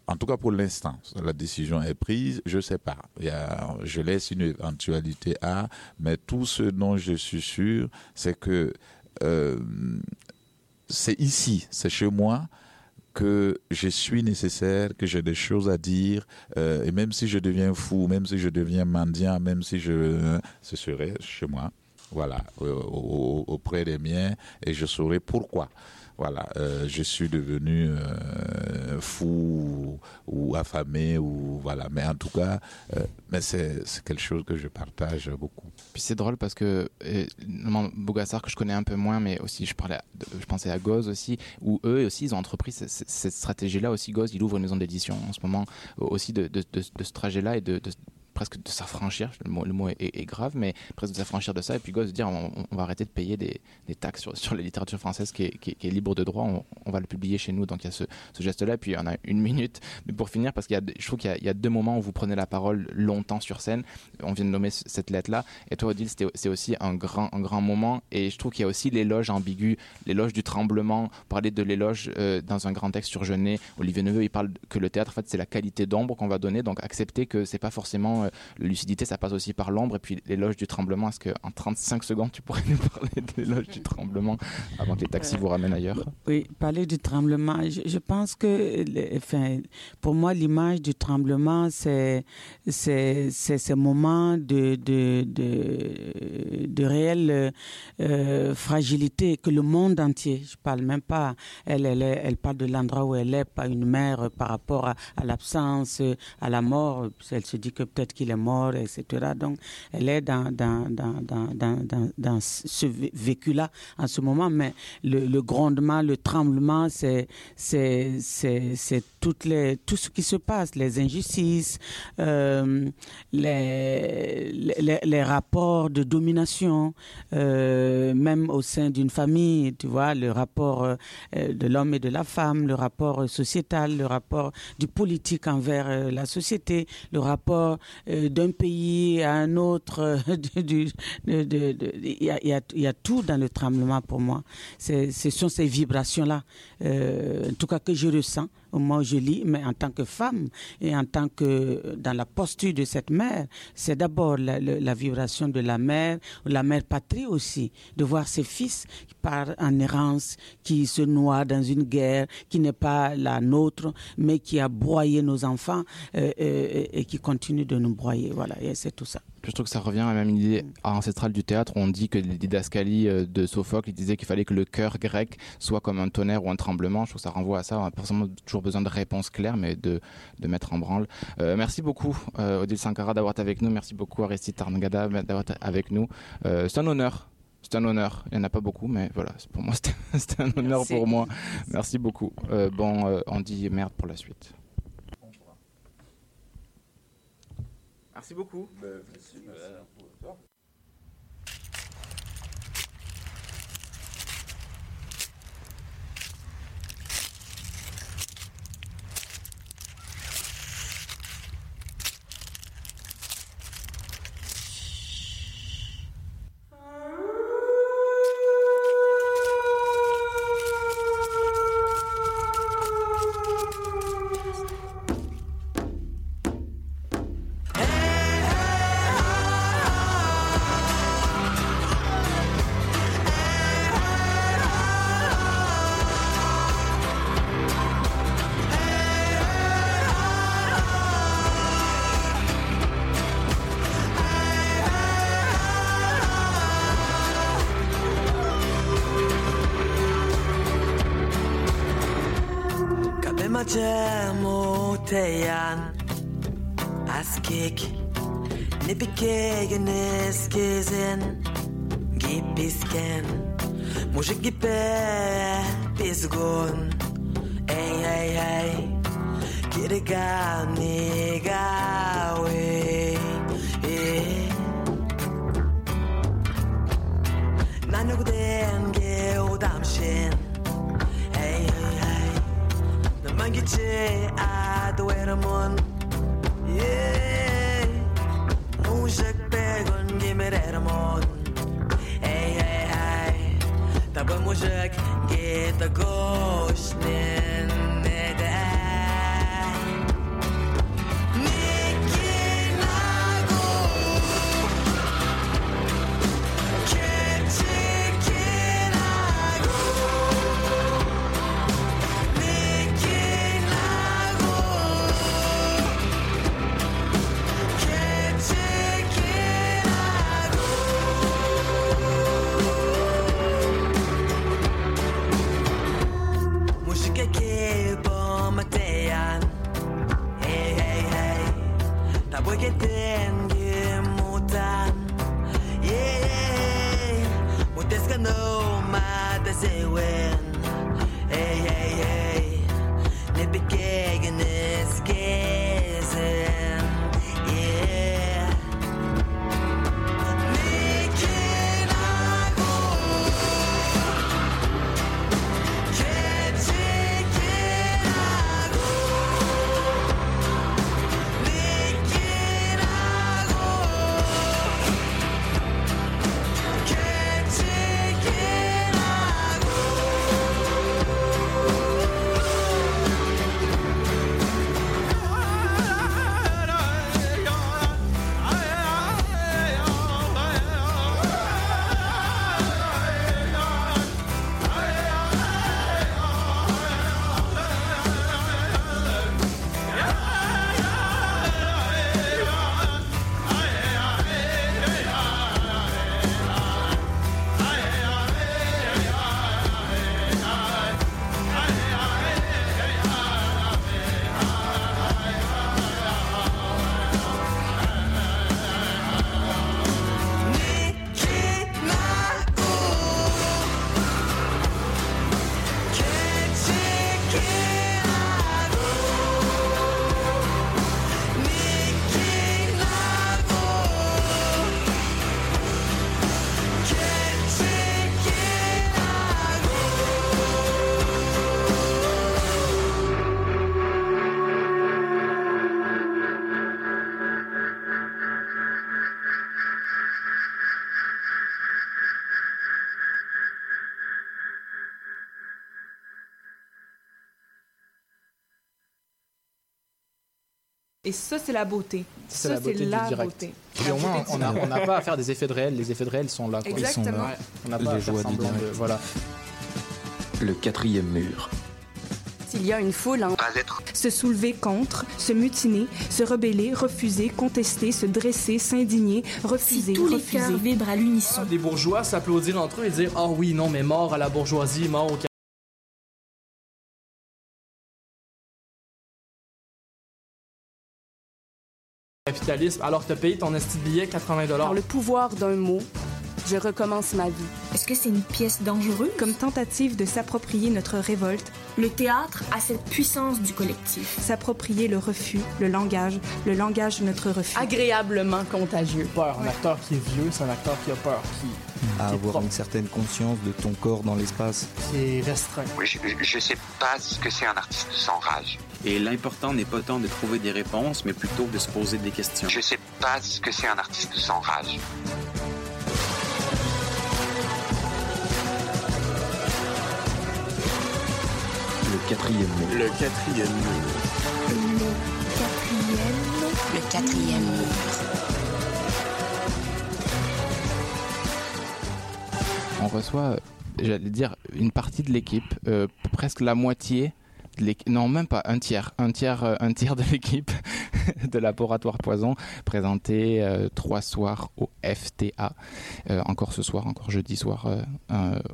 En tout cas, pour l'instant, la décision est prise. Je sais pas. Il y a, je laisse une éventualité à, mais tout ce dont je suis sûr, c'est que euh, c'est ici, c'est chez moi, que je suis nécessaire, que j'ai des choses à dire, euh, et même si je deviens fou, même si je deviens mendiant, même si je... ce serait chez moi, voilà, auprès des miens, et je saurais pourquoi voilà, euh, je suis devenu euh, fou ou, affamé ou voilà. Mais en tout cas, euh, mais c'est quelque chose que je partage beaucoup. Puis c'est drôle parce que Bougassar que je connais un peu moins, mais aussi je parlais, je pensais à Goz aussi, où eux aussi ils ont entrepris cette, stratégie-là aussi. Goz, il ouvre une maison d'édition en ce moment aussi de, de ce trajet-là et de, presque de s'affranchir, le mot, est, grave, mais presque de s'affranchir de ça, et puis se dire on, va arrêter de payer des, taxes sur, sur, la littérature française qui est, libre de droit, on, va le publier chez nous, donc il y a ce, geste-là, puis on a une minute, mais pour finir, parce a, je trouve qu'il y, y, a deux moments où vous prenez la parole longtemps sur scène, on vient de nommer cette lettre-là, et toi Odile, c'est aussi un grand, un grand moment, et je trouve qu'il y a aussi l'éloge ambigu, l'éloge du tremblement, parler de l'éloge euh, dans un grand texte sur Genet, Olivier Neveu, il parle que le théâtre, en fait, c'est la qualité d'ombre qu'on va donner, donc accepter que c'est pas forcément euh, lucidité ça passe aussi par l'ombre et puis l'éloge du tremblement. Est-ce qu'en 35 secondes, tu pourrais nous parler de l'éloge du tremblement avant que les taxis vous ramènent ailleurs? Oui, parler du tremblement. Je, pense que, enfin, pour moi, l'image du tremblement, c'est ce moment de, de, de, de réelle euh, fragilité que le monde entier, je parle même pas, elle, elle, elle parle de l'endroit où elle est, pas une mère par rapport à, à l'absence, à la mort. Elle se dit que peut-être qu'il est mort etc. Donc, elle est dans, ce vécu-là en ce moment, mais le, le grondement, le tremblement, c'est, toutes les, tout ce qui se passe, les injustices, euh, les, rapports de domination, euh, même au sein d'une famille, tu vois, le rapport euh, de l'homme et de la femme, le rapport sociétal, le rapport du politique envers la société, le rapport d'un pays à un autre. Il y, a, y, y, a, tout dans le tremblement pour moi. Ce sont ces vibrations-là, euh, en tout cas que je ressens moi je lis, mais en tant que femme et en tant que dans la posture de cette mère, c'est d'abord la vibration de la mère, la mère patrie aussi, de voir ses fils qui partent en errance, qui se noient dans une guerre qui n'est pas la nôtre, mais qui a broyé nos enfants euh, euh, et qui continue de nous broyer. Voilà, et c'est tout ça. Je trouve que ça revient à la même idée ancestrale du théâtre. On dit que les didascalies euh, de Sophocle, il disait qu'il fallait que le cœur grec soit comme un tonnerre ou un tremblement. Je trouve que ça renvoie à ça. On pas forcément toujours besoin de réponses claires, mais de, de mettre en branle. Euh, merci beaucoup, euh, Odile Sankara, d'avoir été avec nous. Merci beaucoup, Aristide Tarngada, d'avoir été avec nous. Euh, c'est un honneur. C'est un honneur. Il n'y en a pas beaucoup, mais voilà, pour moi, c'était un honneur Merci. pour moi. Merci beaucoup. Bon, on dit merde pour la suite. Merci beaucoup. Kabemache öteye Askik Ne bekegen eskizin Gibisken Mujik gibi Bizgun Ey ey ey Geri Et ça, c'est la beauté. C'est ça, la beauté c'est la direct. beauté. Au moins, on n'a pas à faire des effets de réel. Les effets de réel sont là. quoi. Exactement. Ils sont là. Ouais. On n'a pas Les à faire semblant de... Voilà. Le quatrième mur. S'il y a une foule en se soulever contre, se mutiner, se rebeller, refuser, contester, se dresser, s'indigner, refuser, tous les refuser. cœurs vibrent à l'unisson. Des bourgeois s'applaudir entre eux et dire Ah oui, non, mais mort à la bourgeoisie, mort au capitalisme, alors tu as payé ton esti billet 80 Par le pouvoir d'un mot, je recommence ma vie. Est-ce que c'est une pièce dangereuse? Comme tentative de s'approprier notre révolte. Le théâtre a cette puissance du collectif. S'approprier le refus, le langage, le langage de notre refus. Agréablement contagieux. peur. Un acteur qui est vieux, c'est un acteur qui a peur, qui, À avoir propre, une certaine conscience de ton corps dans l'espace. qui est restreint. Oui, je, je sais pas ce que c'est un artiste sans rage. Et l'important n'est pas tant de trouver des réponses, mais plutôt de se poser des questions. Je sais pas ce que c'est un artiste sans rage. Quatrième mur. Le quatrième mur. Le quatrième mur. On reçoit, j'allais dire, une partie de l'équipe, euh, presque la moitié. Non, même pas un tiers. Un tiers, euh, un tiers de l'équipe de Laboratoire Poison, présenté euh, trois soirs au FTA. Euh, encore ce soir, encore jeudi soir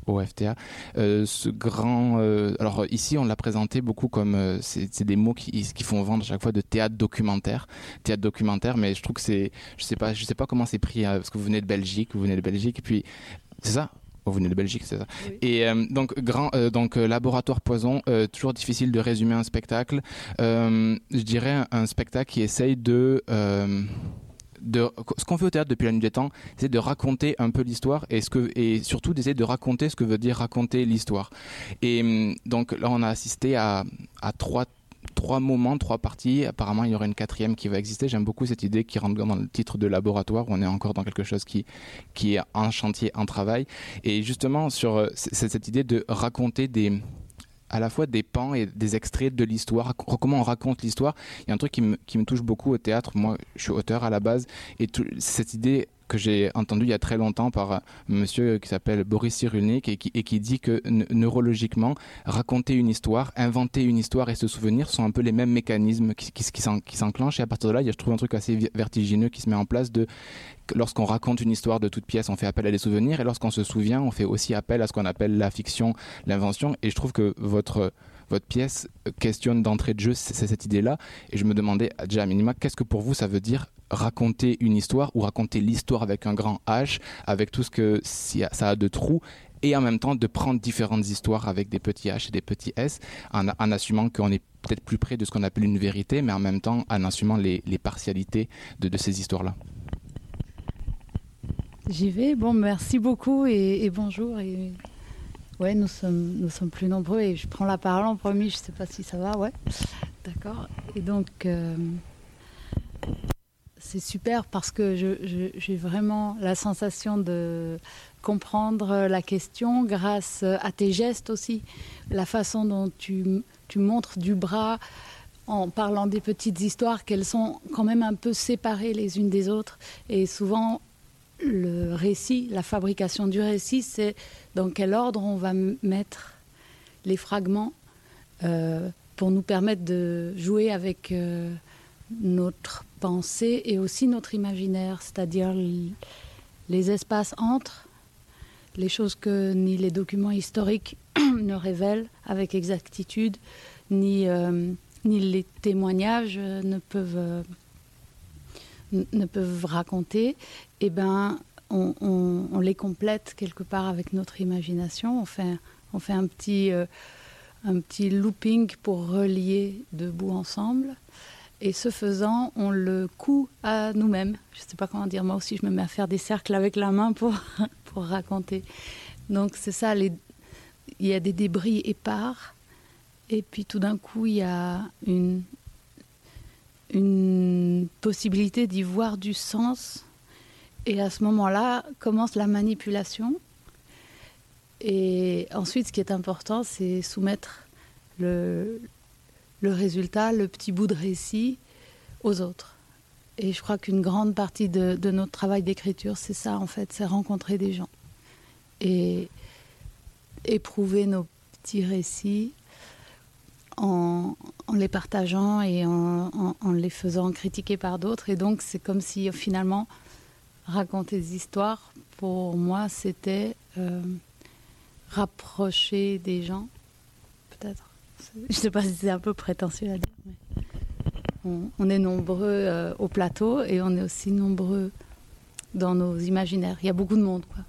au FTA. Ce grand. alors ici, on l'a présenté beaucoup comme. c'est des mots qui, font vendre à chaque fois de théâtre documentaire. Théâtre documentaire, mais je trouve que c'est. Je sais pas, je sais pas comment c'est pris, euh, parce que vous venez de Belgique, vous venez de Belgique, et puis. C'est ça Oh, vous venez de Belgique, c'est ça. Et euh, donc, grand, euh, donc euh, laboratoire poison, euh, toujours difficile de résumer un spectacle. Je dirais un, un spectacle qui essaye de de, ce qu'on fait au théâtre depuis la nuit des temps, c'est de raconter un peu l'histoire et, ce que, et surtout d'essayer de raconter ce que veut dire raconter l'histoire. Et donc là, on a assisté à, à trois trois moments, trois parties. Apparemment, il y aura une quatrième qui va exister. J'aime beaucoup cette idée qui rentre dans le titre de laboratoire. où On est encore dans quelque chose qui, qui est en chantier, en travail. Et justement, sur euh, cette idée de raconter des à la fois des pans et des extraits de l'histoire, comment on raconte l'histoire. Il y a un truc qui me, qui me touche beaucoup au théâtre. Moi, je suis auteur à la base. Et cette idée que j'ai entendue il y a très longtemps par un monsieur qui s'appelle Boris Cyrulnik et qui, et qui dit que ne- neurologiquement, raconter une histoire, inventer une histoire et se souvenir sont un peu les mêmes mécanismes qui, qui, qui s'en- qui s'enclenchent. Et à partir de là, je trouve un truc assez vertigineux qui se met en place de lorsqu'on raconte une histoire de toute pièce, on fait appel à des souvenirs, et lorsqu'on se souvient, on fait aussi appel à ce qu'on appelle la fiction, l'invention. Et je trouve que votre votre pièce questionne d'entrée de jeu c'est cette idée-là. Et je me demandais, déjà à minima, qu'est-ce que pour vous ça veut dire raconter une histoire ou raconter l'histoire avec un grand H, avec tout ce que ça a de trous et en même temps de prendre différentes histoires avec des petits H et des petits S, en, assumant qu'on est peut-être plus près de ce qu'on appelle une vérité, mais en même temps en assumant les, partialités de, ces histoires-là. J'y vais. Bon, merci beaucoup et, bonjour. Et... Ouais, nous sommes, nous sommes plus nombreux et je prends la parole en premier. Je sais pas si ça va, ouais. D'accord. Et donc, euh, c'est super parce que j'ai vraiment la sensation de comprendre la question grâce à tes gestes aussi. La façon dont tu, tu montres du bras en parlant des petites histoires, qu'elles sont quand même un peu séparées les unes des autres. Et souvent, le récit, la fabrication du récit, c'est dans quel ordre on va mettre les fragments euh, pour nous permettre de jouer avec euh, notre pensée et aussi notre imaginaire, c'est-à-dire les espaces entre les choses que ni les documents historiques ne révèlent avec exactitude, ni, euh, ni les témoignages ne peuvent ne peuvent raconter, eh ben, on les complète quelque part avec notre imagination. On fait, on fait un, petit, euh, un petit looping pour relier deux bouts ensemble. Et ce faisant, on le coud à nous-mêmes. Je ne sais pas comment dire, moi aussi je me mets à faire des cercles avec la main pour, pour raconter. Donc c'est ça, il y a des débris épars. Et puis tout d'un coup, il y a une, une possibilité d'y voir du sens. Et à ce moment-là commence la manipulation. Et ensuite, ce qui est important, c'est soumettre le, le résultat, le petit bout de récit, aux autres. Et je crois qu'une grande partie de, notre travail d'écriture, c'est ça en fait, c'est rencontrer des gens et éprouver nos petits récits en, les partageant et en, les faisant critiquer par d'autres. Et donc c'est comme si finalement raconter des histoires, pour moi, c'était euh, rapprocher des gens. Je ne sais pas si c'est un peu prétentieux à dire. mais On, est nombreux euh, au plateau et on est aussi nombreux dans nos imaginaires. Il y a beaucoup de monde. Quoi.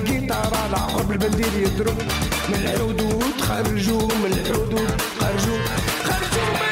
الجيتار على عقرب البندير يضرب. من الحدود خرجوا من الحدود خرجوا. خرجوا من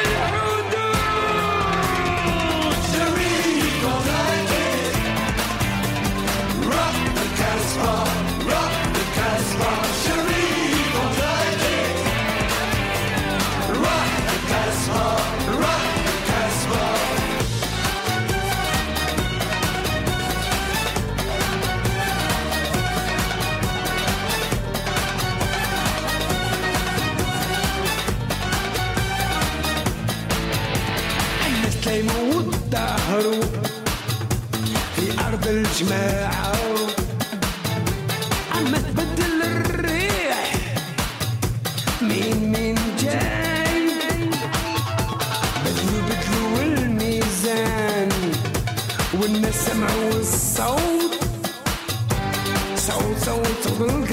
أرض الجماعة عم تبدل الريح. مين مين جاي؟ بدلوا بدلوا الميزان والناس سمعوا الصوت. صوت صوت صوت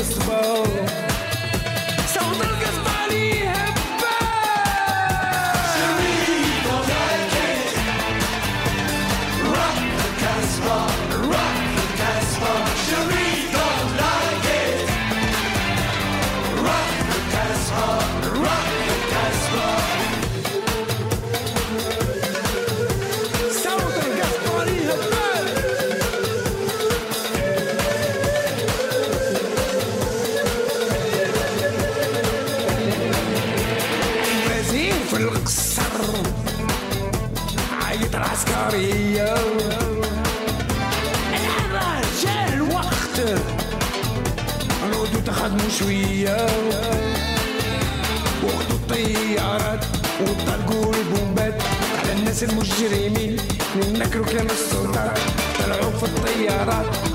الناس المجرمين نكروا كلام السلطات طلعوا في الطيارات.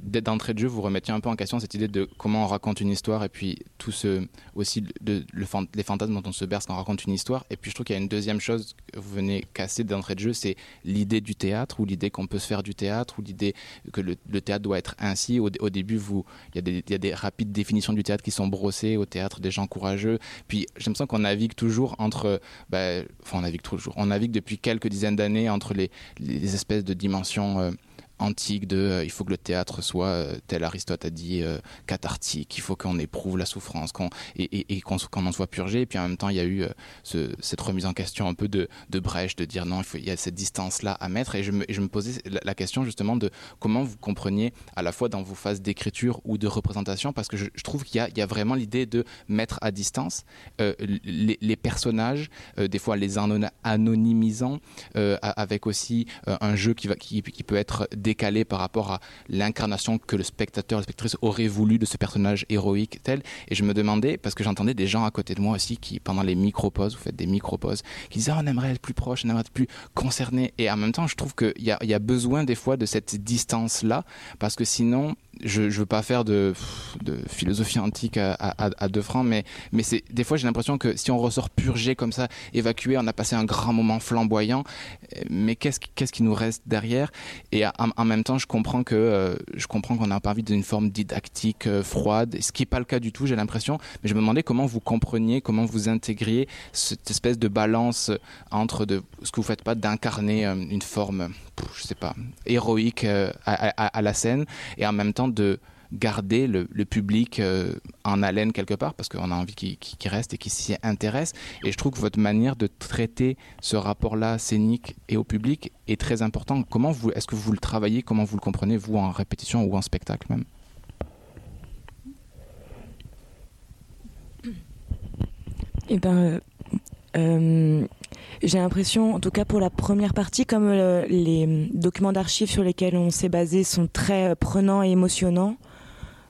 Dès d'entrée de jeu, vous remettiez un peu en question cette idée de comment on raconte une histoire et puis tout ce aussi de, les fantasmes dont on se berce quand on raconte une histoire. Et puis je trouve qu'il y a une deuxième chose que vous venez casser d'entrée de jeu, c'est l'idée du théâtre ou l'idée qu'on peut se faire du théâtre ou l'idée que le, théâtre doit être ainsi. Au, début, il y, a des, rapides définitions du théâtre qui sont brossées au théâtre des gens courageux. Puis j'ai l'impression qu'on navigue toujours entre, bah, enfin on navigue toujours, on navigue depuis quelques dizaines d'années entre les, les espèces de dimensions. euh, antique de euh, il faut que le théâtre soit euh, tel Aristote a dit euh, cathartique il faut qu'on éprouve la souffrance qu'on et, et- et qu'on qu'on en soit purgé. Et puis en même temps il y a eu ce- cette remise en question un peu de, de brèche de dire non il y a cette distance là à mettre. Et je me, je me posais la, question justement de comment vous compreniez à la fois dans vos phases d'écriture ou de représentation parce que je, trouve qu'il y y a vraiment l'idée de mettre à distance les, personnages des fois les anon- anonymisant avec aussi un jeu qui, va, qui, qui peut être décalé par rapport à l'incarnation que le spectateur, la spectatrice aurait voulu de ce personnage héroïque tel. Et je me demandais, parce que j'entendais des gens à côté de moi aussi qui, pendant les micro-pauses, vous faites des micro-pauses, qui disaient oh, on aimerait être plus proche, on aimerait être plus concerné. Et en même temps, je trouve qu'il y y a besoin des fois de cette distance-là, parce que sinon, je ne veux pas faire de, philosophie antique à, à, à deux francs, mais, mais c'est, des fois j'ai l'impression que si on ressort purgé comme ça, évacué, on a passé un grand moment flamboyant, mais qu'est-ce, qu'est-ce qui nous reste derrière? Et en, même temps, je comprends que euh, je comprends qu'on n'a pas envie d'une forme didactique euh, froide, ce qui n'est pas le cas du tout, j'ai l'impression. Mais je me demandais comment vous compreniez, comment vous intégriez cette espèce de balance entre de, ce que vous faites pas d'incarner euh, une forme, je sais pas, héroïque à la scène, et en même temps de garder le, public euh, en haleine quelque part parce qu'on a envie qu'il reste et qu'il s'y intéresse. Et je trouve que votre manière de traiter ce rapport-là scénique et au public est très important. Comment vous est-ce que vous le travaillez? Comment vous le comprenez vous en répétition ou en spectacle même? Eh ben, euh, euh, j'ai l'impression, en tout cas pour la première partie, comme euh, les documents d'archives sur lesquels on s'est basé sont très euh, prenants et émotionnants,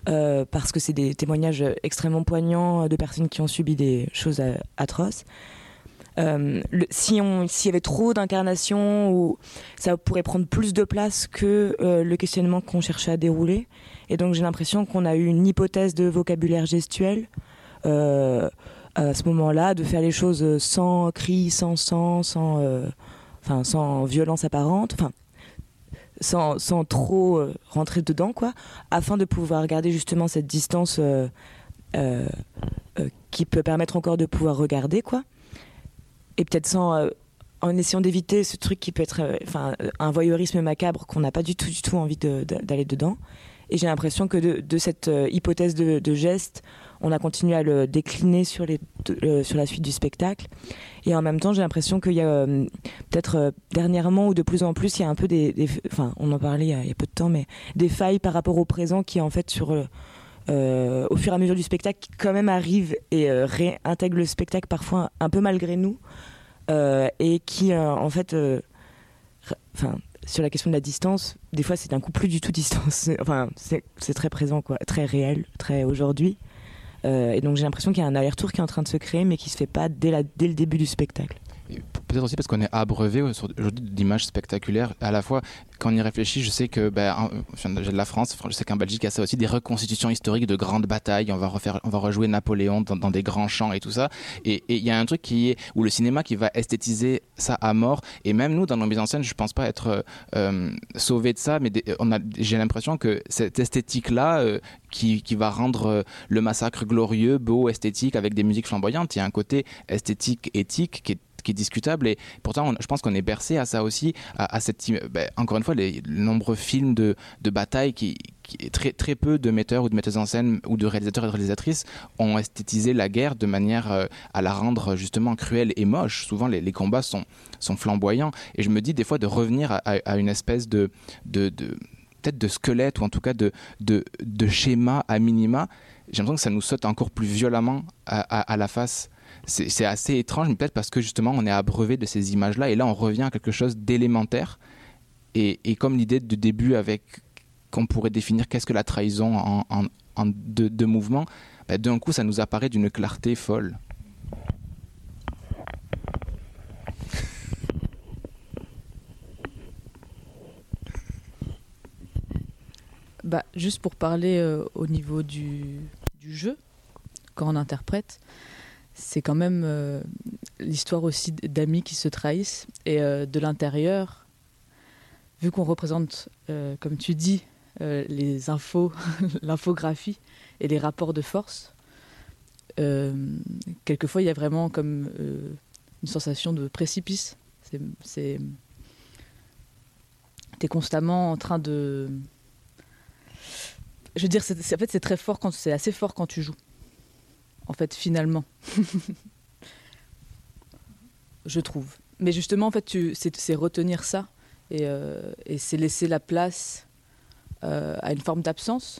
euh, parce que c'est des témoignages extrêmement poignants de personnes qui ont subi des choses atroces. Si s'il y avait trop d'incarnation ou ça pourrait prendre plus de place que le questionnement qu'on cherchait à dérouler et donc j'ai l'impression qu'on a eu une hypothèse de vocabulaire gestuel à ce moment-là de faire les choses sans cri sans sang sans euh, enfin sans violence apparente sans, sans trop euh, rentrer dedans quoi afin de pouvoir garder justement cette distance euh, euh, euh, qui peut permettre encore de pouvoir regarder quoi. Et peut-être sans euh, en essayant d'éviter ce truc qui peut être euh, enfin euh, un voyeurisme macabre qu'on n'a pas du tout du tout envie d'aller dedans. Et j'ai l'impression que de, cette euh, hypothèse de geste on a continué à le décliner euh, sur la suite du spectacle. Et en même temps j'ai l'impression qu'il y a euh, peut-être euh, dernièrement ou de plus en plus il y a un peu des, enfin on en parlait il y, a, peu de temps mais des failles par rapport au présent qui en fait sur au fur et à mesure du spectacle quand même arrive et réintègre le spectacle parfois un peu malgré nous et qui en fait sur la question de la distance des fois c'est d'un coup plus du tout distance. Enfin c'est très présent quoi très réel très aujourd'hui et donc j'ai l'impression qu'il y a un aller-retour qui est en train de se créer mais qui se fait pas dès, dès le début du spectacle peut-être aussi parce qu'on est abreuvé aujourd'hui d'images spectaculaires. À la fois, quand on y réfléchit, je sais que ben, viens de la France, je sais qu'en Belgique, il y a ça aussi des reconstitutions historiques de grandes batailles. On va refaire, on va rejouer Napoléon dans, des grands champs et tout ça. Et il y a un truc qui est où le cinéma qui va esthétiser ça à mort. Et même nous, dans nos mises en scène, je pense pas être euh, euh, sauvé de ça, mais j'ai l'impression que cette esthétique-là, euh, qui, qui va rendre euh, le massacre glorieux, beau, esthétique, avec des musiques flamboyantes, il y a un côté esthétique, éthique qui est qui est discutable et pourtant je pense qu'on est bercé à ça aussi à, cette ben, encore une fois les, nombreux films de, de bataille qui, très très peu de metteurs ou de metteuses en scène ou de réalisateurs et de réalisatrices ont esthétisé la guerre de manière euh, à la rendre justement cruelle et moche souvent les, combats sont sont flamboyants et je me dis des fois de revenir à, une espèce de de, de peut-être de squelette ou en tout cas de, de, de schéma à minima, j'ai l'impression que ça nous saute encore plus violemment à la face. C'est assez étrange, mais peut-être parce que justement on est abreuvé de ces images-là, et là on revient à quelque chose d'élémentaire. Et, comme l'idée de début avec qu'on pourrait définir qu'est-ce que la trahison en, en- deux, mouvements, ben, d'un coup ça nous apparaît d'une clarté folle. Bah, juste pour parler euh, au niveau du jeu, quand on interprète, c'est quand même euh, l'histoire aussi d'amis qui se trahissent. Et euh, de l'intérieur, vu qu'on représente, euh, comme tu dis, les infos, l'infographie et les rapports de force, quelquefois il y a vraiment comme une sensation de précipice. C'est, t'es constamment en train de je veux dire, en fait, c'est très fort quand c'est assez fort quand tu joues. En fait, finalement, je trouve. Mais justement, en fait, tu, c'est, c'est retenir ça et, euh, et c'est laisser la place euh, à une forme d'absence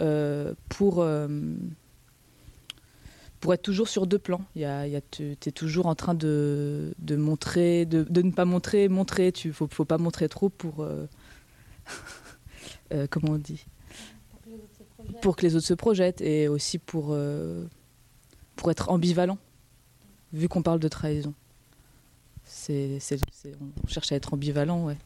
euh, pour pour être toujours sur deux plans. Il y a, il y a, tu es toujours en train de, de montrer, de, de ne pas montrer, montrer. Tu faut, faut pas montrer trop pour comment on dit? Pour que les autres se projettent et aussi pour, pour être ambivalent, vu qu'on parle de trahison. C'est, on cherche à être ambivalent, ouais,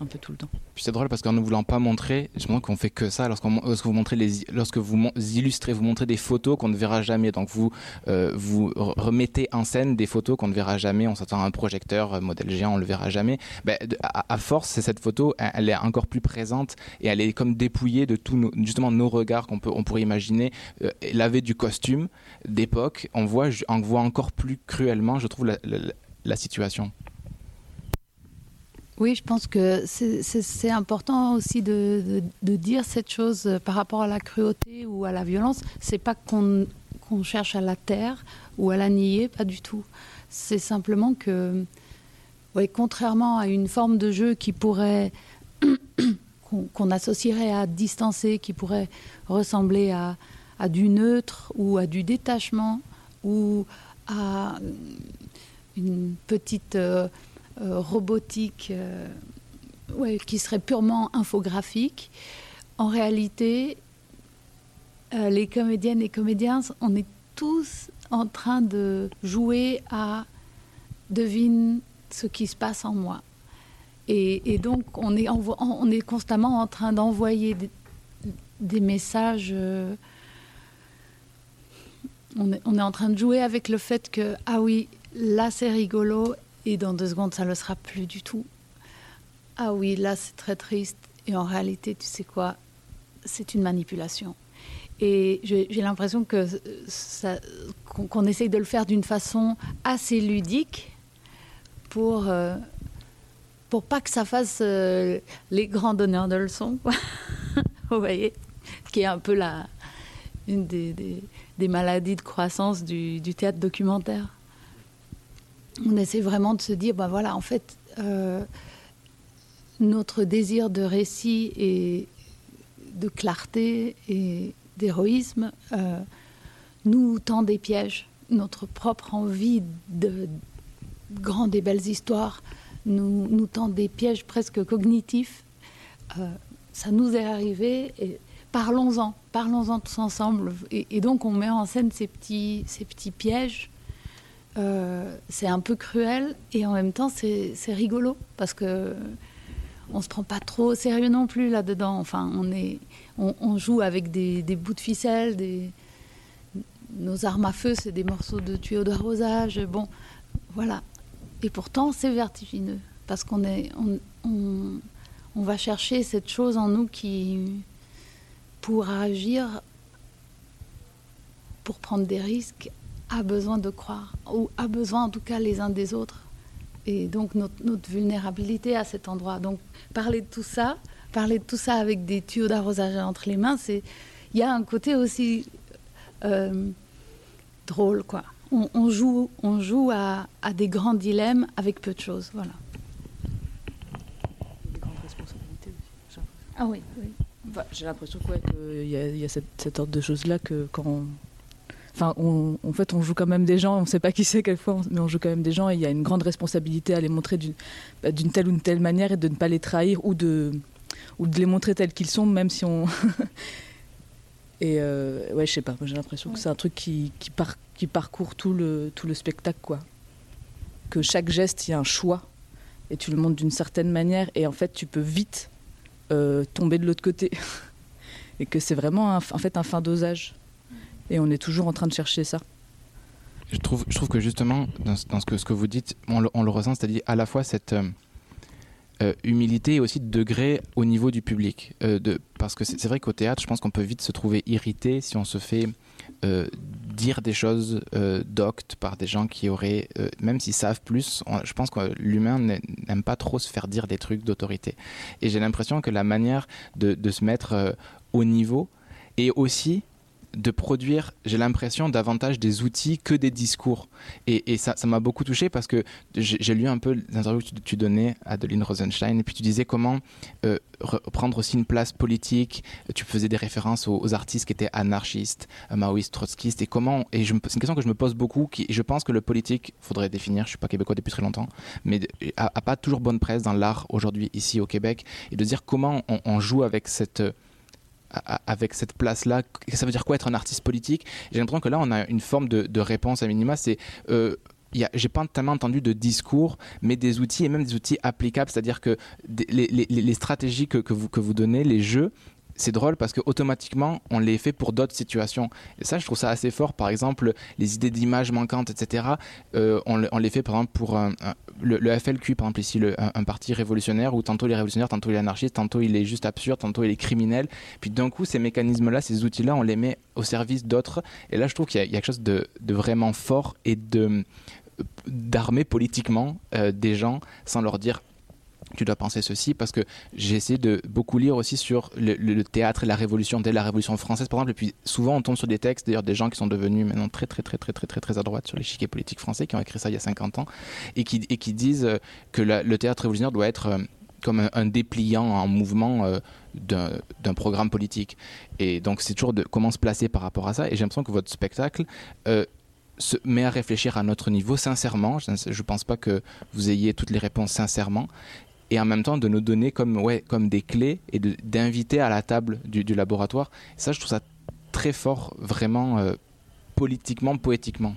un peu tout le temps. C'est drôle parce qu'en ne voulant pas montrer, je me qu'on fait que ça lorsque vous montrez lorsque vous illustrez, vous montrez des photos qu'on ne verra jamais. Donc vous, euh, remettez en scène des photos qu'on ne verra jamais. On s'attend à un projecteur, euh, modèle géant, on le verra jamais. Ben, à, à force, cette photo, elle, est encore plus présente et elle est comme dépouillée de tous nos, nos regards qu'on on pourrait imaginer euh, laver du costume d'époque. On voit, on voit encore plus cruellement, je trouve, la situation. Oui, je pense que c'est- important aussi de, dire cette chose euh, par rapport à la cruauté ou à la violence. C'est pas qu'on cherche à la taire ou à la nier, pas du tout. C'est simplement que, ouais, contrairement à une forme de jeu qui pourrait qu'on associerait à distancer, qui pourrait ressembler à, du neutre ou à du détachement ou à une petite euh, robotique euh, qui serait purement infographique. En réalité, euh, les comédiennes et comédiens, on est tous en train de jouer à devine ce qui se passe en moi. Et, donc, on est, on est constamment en train d'envoyer des, messages. euh, on, est, on est en train de jouer avec le fait que, ah oui, là c'est rigolo, et dans deux secondes, ça ne le sera plus du tout. Ah oui, là c'est très triste, et en réalité, tu sais quoi, c'est une manipulation. Et j'ai l'impression que qu'on essaye de le faire d'une façon assez ludique pour, euh, pas que ça fasse euh, les grands donneurs de leçons. Vous voyez? Qui est un peu la, une des, des- maladies de croissance du théâtre documentaire. On essaie vraiment de se dire, ben voilà, en fait, euh, notre désir de récit et de clarté et d'héroïsme euh, nous tend des pièges. Notre propre envie de grandes et belles histoires nous, tend des pièges presque cognitifs. Euh, ça nous est arrivé et parlons-en, parlons-en tous ensemble. Et, donc on met en scène ces petits pièges, euh, c'est un peu cruel et en même temps c'est rigolo parce que on se prend pas trop au sérieux non plus là-dedans. Enfin, on, est, on, joue avec des, bouts de ficelle, des, nos armes à feu, c'est des morceaux de tuyaux d'arrosage. Bon, voilà. Et pourtant, c'est vertigineux parce qu'on est, on, on, va chercher cette chose en nous qui, pour agir, pour prendre des risques, a besoin de croire ou a besoin en tout cas les uns des autres. Et donc notre, notre vulnérabilité à cet endroit. Donc parler de tout ça, parler de tout ça avec des tuyaux d'arrosage entre les mains, c'est il y a un côté aussi euh, drôle quoi. On, on joue, on joue à, à des grands dilemmes avec peu de choses, voilà. Ah oui, oui. Enfin, J'ai l'impression quoi, qu'il y a, il y a cette, cette ordre de choses-là que quand on... Enfin, on, en fait, on joue quand même des gens, on ne sait pas qui c'est quelquefois, mais on joue quand même des gens et il y a une grande responsabilité à les montrer d'une bah, telle ou une telle manière et de ne pas les trahir ou de, ou de les montrer tels qu'ils sont, même si on... et euh, ouais, je sais pas, j'ai l'impression que c'est un truc qui, qui, par- qui parcourt tout le, tout le spectacle, quoi. Que chaque geste, il y a un choix et tu le montres d'une certaine manière et en fait, tu peux vite euh, tomber de l'autre côté. et que c'est vraiment un, en fait un fin dosage. Et on est toujours en train de chercher ça. Je trouve, je trouve que justement, dans, ce- que, vous dites, on le, ressent, c'est-à-dire à la fois cette euh, euh, humilité et aussi de degré au niveau du public. Euh, parce que c'est vrai qu'au théâtre, je pense qu'on peut vite se trouver irrité si on se fait dire des choses doctes par des gens qui auraient, même s'ils savent plus, je pense que l'humain n'a- n'aime pas trop se faire dire des trucs d'autorité. Et j'ai l'impression que la manière de, de se mettre au niveau est aussi de produire, j'ai l'impression, davantage des outils que des discours. Et, ça m'a beaucoup touché parce que j'ai lu un peu l'interview que tu, donnais à Adeline Rosenstein, et puis tu disais comment euh, re- prendre aussi une place politique. Tu faisais des références aux, artistes qui étaient anarchistes, euh, maoïstes, trotskistes, et comment. Et c'est une question que je me pose beaucoup. Qui, et je pense que le politique, faudrait définir, je suis pas québécois depuis très longtemps, mais a, pas toujours bonne presse dans l'art aujourd'hui ici au Québec, et de dire comment on, joue avec cette avec cette place-là, ça veut dire quoi être un artiste politique? J'ai l'impression que là, on a une forme de, réponse à minima. C'est euh, j'ai pas tellement entendu de discours, mais des outils et même des outils applicables, c'est-à-dire que les, stratégies que vous, que vous donnez, les jeux, c'est drôle parce que automatiquement on les fait pour d'autres situations. Et ça, je trouve ça assez fort. Par exemple, les idées d'images manquantes, etc. euh, on, le- on les fait par exemple pour un- le, FLQ, par exemple ici, un, parti révolutionnaire où tantôt il est révolutionnaire, tantôt il est anarchiste, tantôt il est juste absurde, tantôt il est criminel. Puis d'un coup, ces mécanismes-là, ces outils-là, on les met au service d'autres. Et là, je trouve qu'il y, y a quelque chose de, de vraiment fort et de d'armer politiquement euh, des gens sans leur dire tu dois penser ceci parce que j'ai essayé de beaucoup lire aussi sur le, théâtre et la révolution dès la révolution française par exemple et puis souvent on tombe sur des textes d'ailleurs des gens qui sont devenus maintenant très très très très très très très à droite sur l'échiquier politique français qui ont écrit ça il y a 50 ans et qui, et qui disent euh, que le théâtre révolutionnaire doit être euh, comme un, dépliant en mouvement euh, d'un d'un programme politique et donc c'est toujours de comment se placer par rapport à ça et j'ai l'impression que votre spectacle euh, se met à réfléchir à notre niveau sincèrement. Je ne pense pas que vous ayez toutes les réponses sincèrement. Et en même temps, de nous donner comme, ouais, comme des clés et d'inviter à la table du, laboratoire. ça, je trouve ça très fort, vraiment euh, politiquement, poétiquement.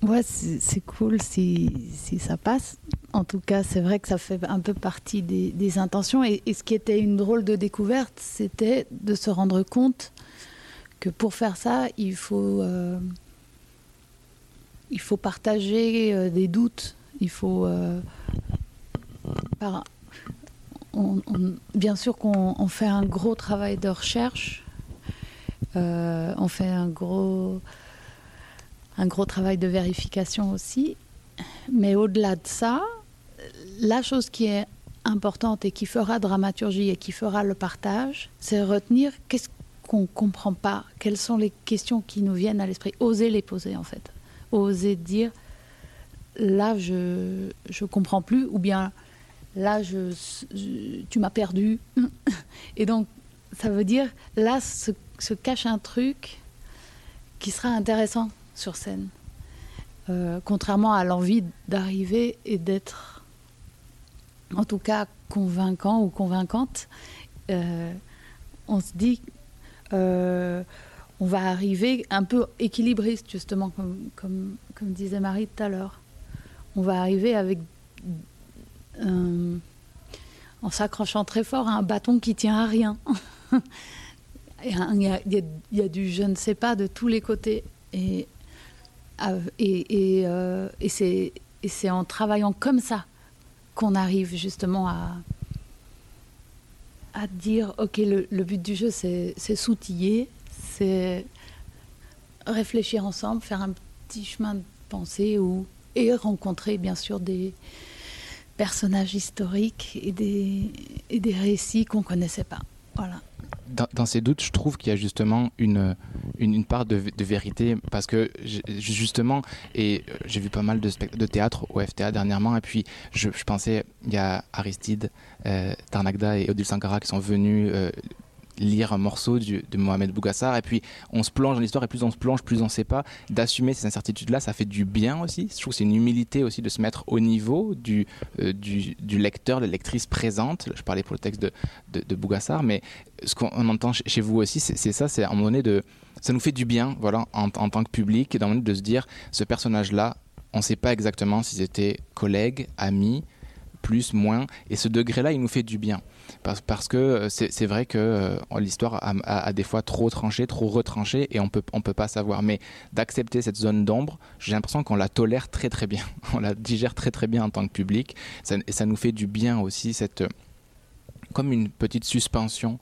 Ouais, c'est cool si, ça passe. En tout cas, c'est vrai que ça fait un peu partie des, intentions. Et, ce qui était une drôle de découverte, c'était de se rendre compte que pour faire ça, il faut, euh, il faut partager euh, des doutes. Il faut. Bien sûr qu'on on fait un gros travail de recherche. Euh, on fait un gros un gros travail de vérification aussi. Mais au-delà de ça, la chose qui est importante et qui fera dramaturgie et qui fera le partage, c'est retenir qu'est-ce qu'on ne comprend pas, quelles sont les questions qui nous viennent à l'esprit, oser les poser en fait, oser dire là je je comprends plus ou bien là je, tu m'as perdu et donc ça veut dire là se, se cache un truc qui sera intéressant sur scène. Euh, contrairement à l'envie d'arriver et d'être, en tout cas, convaincant ou convaincante, euh, on se dit, euh, on va arriver un peu équilibriste, justement, comme, comme, comme disait Marie tout à l'heure. On va arriver avec. Un- en s'accrochant très fort à un bâton qui tient à rien. Il y, a, du je ne sais pas de tous les côtés. Et, euh, euh, c'est en travaillant comme ça qu'on arrive justement à, dire ok, le, le but du jeu, c'est c'est s'outiller, c'est réfléchir ensemble, faire un petit chemin de pensée ou, et rencontrer bien sûr des personnages historiques et des, et des récits qu'on connaissait pas. Voilà. Dans, ces doutes, je trouve qu'il y a justement une, une, part de, vérité parce que justement, et euh, j'ai vu pas mal de, de théâtre au FTA dernièrement, et puis je, je pensais, il y a Aristide, euh, Tarnagda et Odile Sankara qui sont venus euh, lire un morceau de Mohamed Bougassar, et puis on se plonge dans l'histoire, et plus on se plonge, plus on sait pas. D'assumer ces incertitudes-là, ça fait du bien aussi. Je trouve que c'est une humilité aussi de se mettre au niveau du, euh, lecteur, de la lectrice présente. Je parlais pour le texte de, de, Bougassar, mais ce qu'on on entend chez vous aussi, c'est ça, c'est à un moment donné de. Ça nous fait du bien, voilà, en, en tant que public, et d'un moment donné de se dire, ce personnage-là, on ne sait pas exactement si c'était collègue, ami, plus, moins, et ce degré-là, il nous fait du bien. Parce, que euh, c'est vrai que euh, l'histoire a, des fois trop tranché, trop retranché, et on peut, on peut pas savoir. Mais d'accepter cette zone d'ombre, j'ai l'impression qu'on la tolère très très bien. On la digère très très bien en tant que public. Ça, et ça nous fait du bien aussi, cette, euh, comme une petite suspension.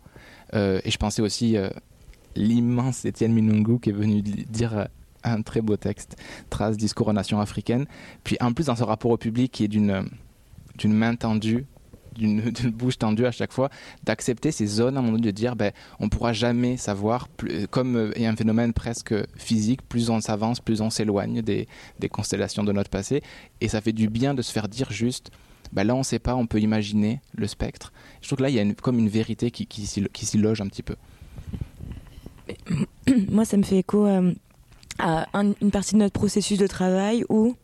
Et je pensais aussi euh, l'immense Étienne Minungu qui est venu di- dire un très beau texte, Trace, discours aux nations africaines. Puis en plus, dans ce rapport au public qui est d'une d'une main tendue, d'une bouche tendue à chaque fois, d'accepter ces zones à un moment donné, de dire ben, on pourra jamais savoir, plus- comme euh, il y a un phénomène presque physique, plus on s'avance, plus on s'éloigne des, constellations de notre passé. Et ça fait du bien de se faire dire juste ben là on sait pas, on peut imaginer le spectre. Je trouve que là il y a comme une vérité qui, qui, s'y- loge un petit peu. Moi, ça me fait écho euh, à un- une partie de notre processus de travail où,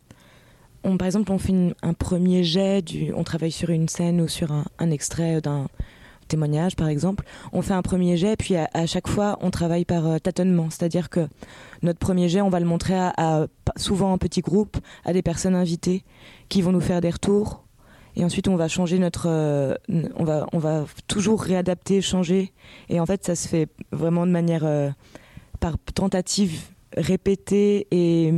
on, par exemple, on fait un premier jet, on travaille sur une scène ou sur un, extrait d'un témoignage, par exemple. On fait un premier jet, puis à, chaque fois, on travaille par euh, tâtonnement. C'est-à-dire que notre premier jet, on va le montrer à- souvent en petits groupes, à des personnes invitées qui vont nous faire des retours. Et ensuite, on va changer notre. euh, on, va, on va toujours réadapter, changer. Et en fait, ça se fait vraiment de manière. euh, par tentative répétée et,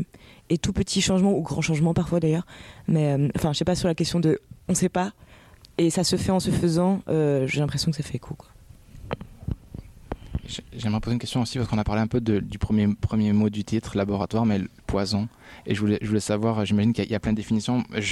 et tout petit changement, ou grand changement parfois d'ailleurs. Mais euh, enfin, je sais pas sur la question de. On sait pas. Et ça se fait en se faisant. euh, J'ai l'impression que ça fait écho. Quoi. J'ai- J'aimerais poser une question aussi parce qu'on a parlé un peu du premier, premier mot du titre, laboratoire, mais le poison. Et je voulais, je voulais savoir, j'imagine qu'il y, a- plein de définitions. Il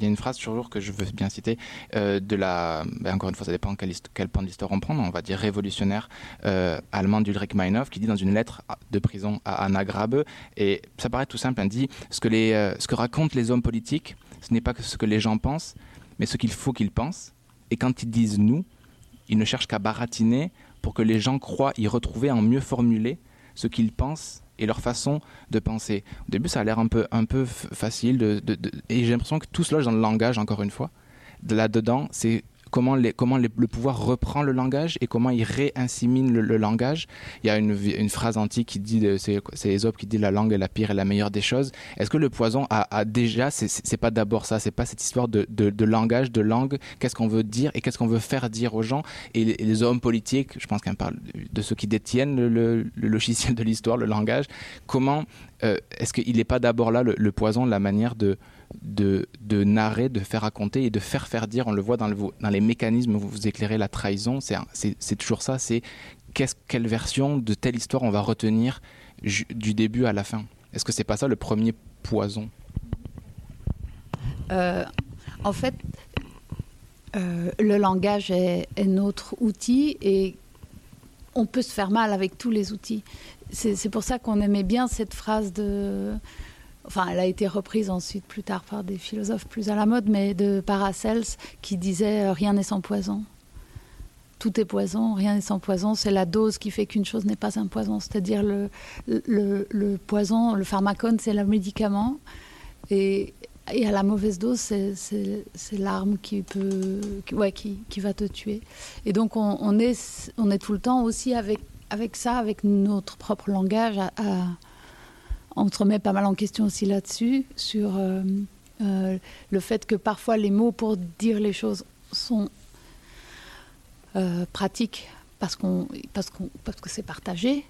y a une phrase toujours que je veux bien citer euh, de la, ben encore une fois, ça dépend quel, quel de l'histoire on prend, on va dire révolutionnaire euh, allemand d'Ulrich Meinhof qui dit dans une lettre de prison à Anna Grabe, et ça paraît tout simple, elle dit ce que, les, euh, ce que racontent les hommes politiques, ce n'est pas ce que les gens pensent, mais ce qu'il faut qu'ils pensent. Et quand ils disent nous, ils ne cherchent qu'à baratiner pour que les gens croient y retrouver en mieux formuler ce qu'ils pensent et leur façon de penser. Au début, ça a l'air un peu, un peu facile, et j'ai l'impression que tout se loge dans le langage, encore une fois. De Là-dedans, c'est comment, le pouvoir reprend le langage et comment il réinsémine le, le langage. Il y a une, phrase antique qui dit, c'est Ésope qui dit la langue est la pire et la meilleure des choses. Est-ce que le poison a, déjà, c'est- pas d'abord ça, c'est pas cette histoire de, langage, de langue, qu'est-ce qu'on veut dire et qu'est-ce qu'on veut faire dire aux gens? Et les, hommes politiques, je pense qu'on parle de, ceux qui détiennent le, logiciel de l'histoire, le langage, comment euh, est-ce qu'il n'est pas d'abord là le poison, la manière de, de, de narrer, de faire raconter et de faire faire dire, on le voit dans, le, dans les mécanismes, vous, vous éclairez la trahison, c'est toujours ça, c'est quelle version de telle histoire on va retenir du début à la fin Est-ce que c'est pas ça le premier poison? Euh, en fait, euh, le langage est, est notre outil et on peut se faire mal avec tous les outils. C'est pour ça qu'on aimait bien cette phrase de. Enfin, elle a été reprise ensuite plus tard par des philosophes plus à la mode, mais de Paracels qui disait euh, Rien n'est sans poison. Tout est poison, rien n'est sans poison. C'est la dose qui fait qu'une chose n'est pas un poison. C'est-à-dire le, poison, le pharmacone, c'est le médicament. Et, à la mauvaise dose, c'est- l'arme qui peut, qui, ouais, qui, va te tuer. Et donc on, est, on est tout le temps aussi avec ça, avec notre propre langage, on se remet pas mal en question aussi là-dessus, sur euh, euh, le fait que parfois les mots pour dire les choses sont euh, pratiques parce, qu'on, parce, qu'on, parce que c'est partagé.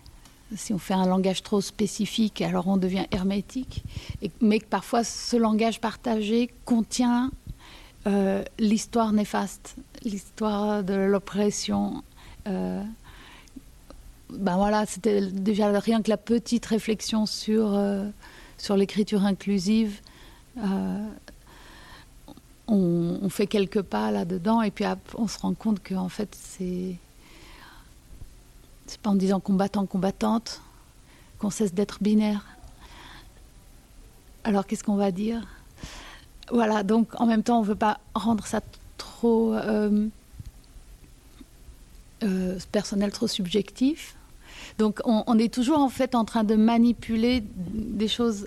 Si on fait un langage trop spécifique, alors on devient hermétique. Mais que parfois ce langage partagé contient l'histoire néfaste, l'histoire de l'oppression. Ben voilà, c'était déjà rien que la petite réflexion sur, euh, l'écriture inclusive. Euh, on, fait quelques pas là-dedans et puis on se rend compte que en fait c'est c'est pas en disant combattant combattante qu'on cesse d'être binaire. Alors qu'est-ce qu'on va dire? Voilà, donc en même temps on veut pas rendre ça trop euh, personnel, trop subjectif. Donc on, est toujours en fait en train de manipuler des choses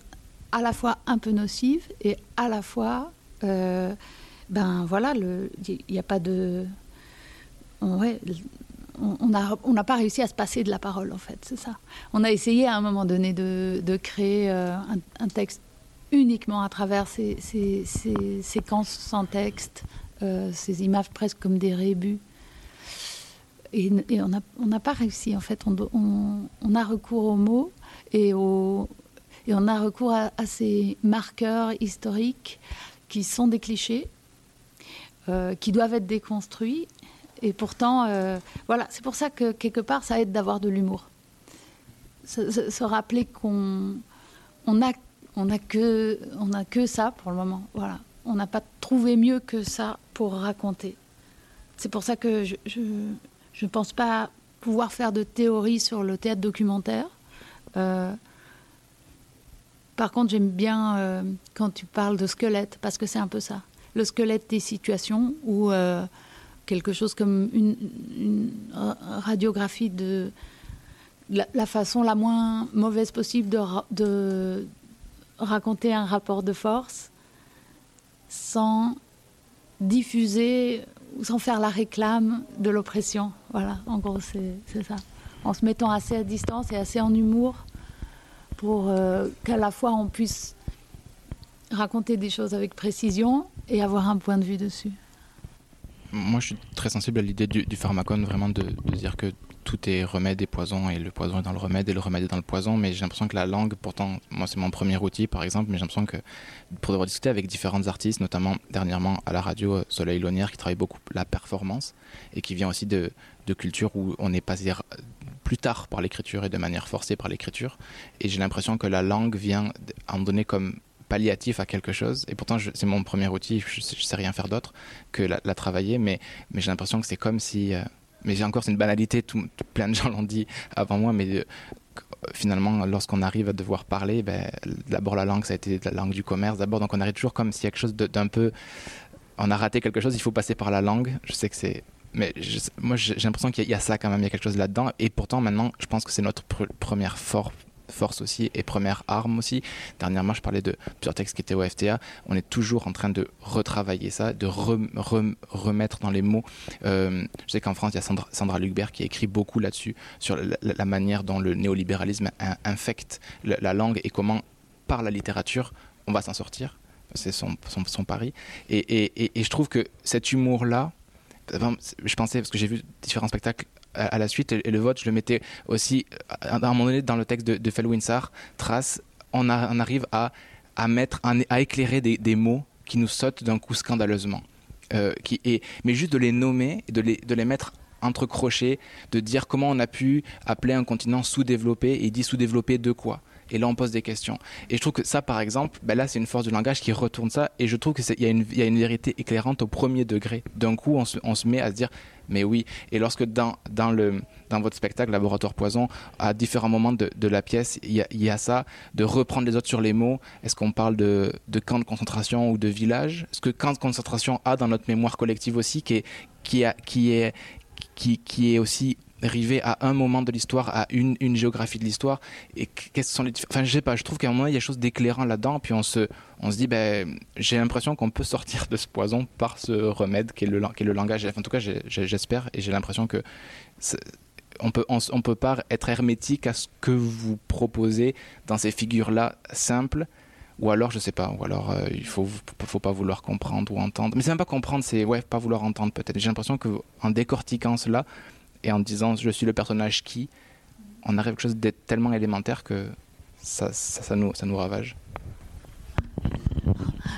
à la fois un peu nocives et à la fois, euh, ben voilà, il n'y a pas de, on n'a pas réussi à se passer de la parole en fait, c'est ça. On a essayé à un moment donné de, de créer euh, un, texte uniquement à travers ces séquences sans texte, euh, ces images presque comme des rébus. Et, on n'a pas réussi, en fait. On, a recours aux mots et, on a recours à, ces marqueurs historiques qui sont des clichés, euh, qui doivent être déconstruits. Et pourtant, euh, voilà, c'est pour ça que quelque part, ça aide d'avoir de l'humour. Se, rappeler qu'on on a, on a, que, on a que ça pour le moment. Voilà. On n'a pas trouvé mieux que ça pour raconter. C'est pour ça que je ne pense pas pouvoir faire de théorie sur le théâtre documentaire. Euh, par contre, j'aime bien euh, quand tu parles de squelette, parce que c'est un peu ça. Le squelette des situations où euh, quelque chose comme une, une ra- radiographie de la, façon la moins mauvaise possible de, ra- de raconter un rapport de force sans diffuser ou sans faire la réclame de l'oppression. Voilà, en gros, c'est ça. En se mettant assez à distance et assez en humour pour euh, qu'à la fois on puisse raconter des choses avec précision et avoir un point de vue dessus. Moi, je suis très sensible à l'idée du, du pharmacone, vraiment de dire que tout est remède et poison, et le poison est dans le remède, et le remède est dans le poison. Mais j'ai l'impression que la langue, pourtant, moi, c'est mon premier outil, par exemple, mais j'ai l'impression que pour avoir discuté avec différentes artistes, notamment dernièrement à la radio euh, Soleil Lonière, qui travaille beaucoup la performance, et qui vient aussi de, de cultures où on est passé r- plus tard par l'écriture et de manière forcée par l'écriture. Et j'ai l'impression que la langue vient en donner comme palliatif à quelque chose. Et pourtant, c'est mon premier outil, je, je sais rien faire d'autre que la, la travailler, mais, mais j'ai l'impression que c'est comme si... euh, mais j'ai encore, c'est une banalité, plein de gens l'ont dit avant moi, mais euh, finalement, lorsqu'on arrive à devoir parler, ben, d'abord la langue, ça a été la langue du commerce, d'abord, donc on arrive toujours comme a quelque chose d'un peu... On a raté quelque chose, il faut passer par la langue. Je sais que c'est... Mais moi, j'ai l'impression qu'il y, a- ça quand même, il y a quelque chose là-dedans. Et pourtant, maintenant, je pense que c'est notre pr- première for- force aussi et première arme aussi. Dernièrement, je parlais de plusieurs textes qui étaient au FTA. On est toujours en train de retravailler ça, de re- re- remettre dans les mots. Euh, je sais qu'en France, il y a Sandra, Sandra qui écrit beaucoup là-dessus, sur la, manière dont le néolibéralisme in- infecte la, la langue et comment, par la littérature, on va s'en sortir. C'est son, pari. Et, et- je trouve que cet humour-là, je pensais, parce que j'ai vu différents spectacles à, à la suite, et, le vote, je le mettais aussi, à, à un moment donné, dans le texte de, Felwinsar, Trace, on, arrive à, à, mettre, à éclairer des, mots qui nous sautent d'un coup scandaleusement. Euh, qui, et, mais juste de les nommer, de les, de les mettre entre crochets, de dire comment on a pu appeler un continent sous-développé, et dit sous-développé de quoi et là, on pose des questions. Et je trouve que ça, par exemple, ben là, c'est une force du langage qui retourne ça. Et je trouve qu'il y, a une- y a une vérité éclairante au premier degré. D'un coup, on se, met à se dire, mais oui. Et lorsque dans, dans, le, dans votre spectacle, Laboratoire Poison, à différents moments de, la pièce, il y, a, ça, de reprendre les autres sur les mots. Est-ce qu'on parle de, de camp de concentration ou de village? Est-ce que camp de concentration a dans notre mémoire collective aussi, qui qui est, qui est aussi rivé à un moment de l'histoire, à une, géographie de l'histoire. Et qu'est-ce que sont les Enfin, je sais pas, je trouve qu'à un moment, il y a chose d'éclairant là-dedans. Puis on se, on se dit, ben, j'ai l'impression qu'on peut sortir de ce poison par ce remède qui est le, est le langage. En tout cas, j'espère et j'ai l'impression que. on peut, on, peut pas être hermétique à ce que vous proposez dans ces figures-là simples. Ou alors, je sais pas, ou alors euh, il faut, faut pas vouloir comprendre ou entendre. Mais c'est même pas comprendre, c'est ouais, pas vouloir entendre peut-être. J'ai l'impression que en décortiquant cela et en disant je suis le personnage qui, on arrive à quelque chose de tellement élémentaire que ça, ça, nous, ça nous ravage.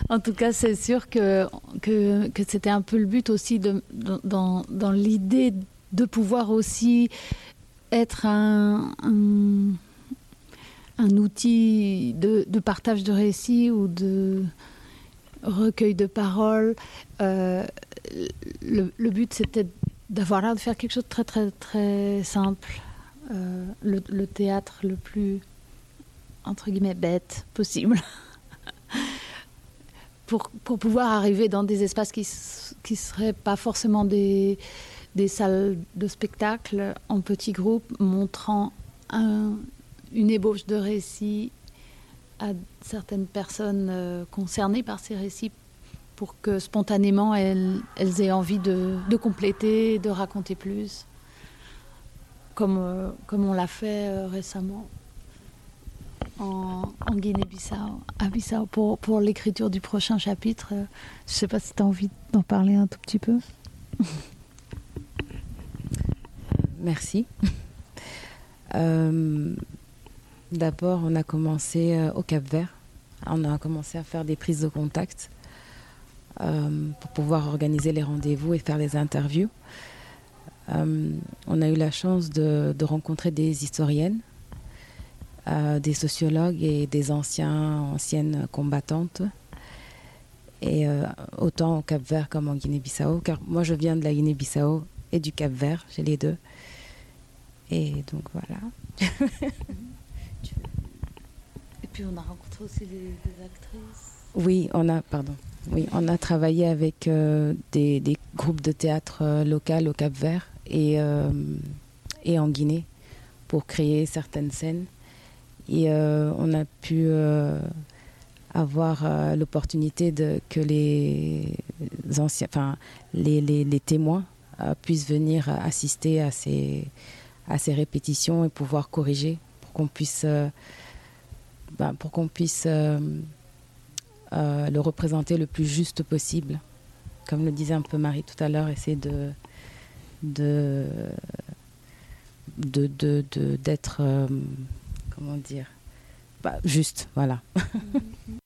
En tout cas, c'est sûr que, que, que c'était un peu le but aussi dans, dans l'idée de pouvoir aussi être un, un, outil de, partage de récits ou de recueil de paroles. Euh, le, but, c'était d'avoir l'air de faire quelque chose de très, très, très simple. Euh, le, théâtre le plus, entre guillemets, bête possible. pour, pouvoir arriver dans des espaces qui ne seraient pas forcément des, salles de spectacle en petits groupes, montrant un, une ébauche de récits à certaines personnes euh, concernées par ces récits pour que spontanément elles, aient envie de, compléter, de raconter plus, comme, euh, comme on l'a fait euh, récemment en, Guinée-Bissau, à Bissau, pour, pour l'écriture du prochain chapitre. Je ne sais pas si tu as envie d'en parler un tout petit peu. Merci. Euh, D'abord, on a commencé euh, au Cap Vert. On a commencé à faire des prises de contact euh, pour pouvoir organiser les rendez-vous et faire les interviews. Euh, on a eu la chance de, de rencontrer des historiennes, euh, des sociologues et des anciens, anciennes combattantes. Et euh, autant au Cap Vert comme en Guinée-Bissau, car moi je viens de la Guinée-Bissau et du Cap Vert, j'ai les deux. Et donc voilà. Et puis on a rencontré aussi des, des, actrices. Oui, on a, pardon. Oui, on a travaillé avec euh, des, groupes de théâtre euh, local au Cap Vert et, euh, et en Guinée pour créer certaines scènes. Et on a pu avoir l'opportunité de que les anciens, enfin les, témoins puissent venir assister à ces répétitions et pouvoir corriger pour qu'on puisse ben, pour qu'on puisse euh, le représenter le plus juste possible. Comme le disait un peu Marie tout à l'heure essayer de de d'être euh, comment dire bah, juste voilà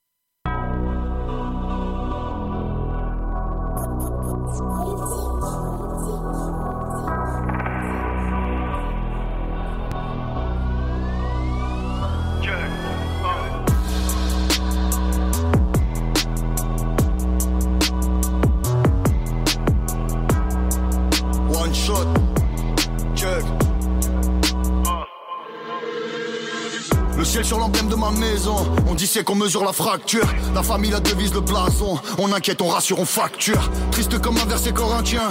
qu'on mesure la fracture. La famille la devise le blason. On inquiète, on rassure, on facture. Triste comme un verset corinthien.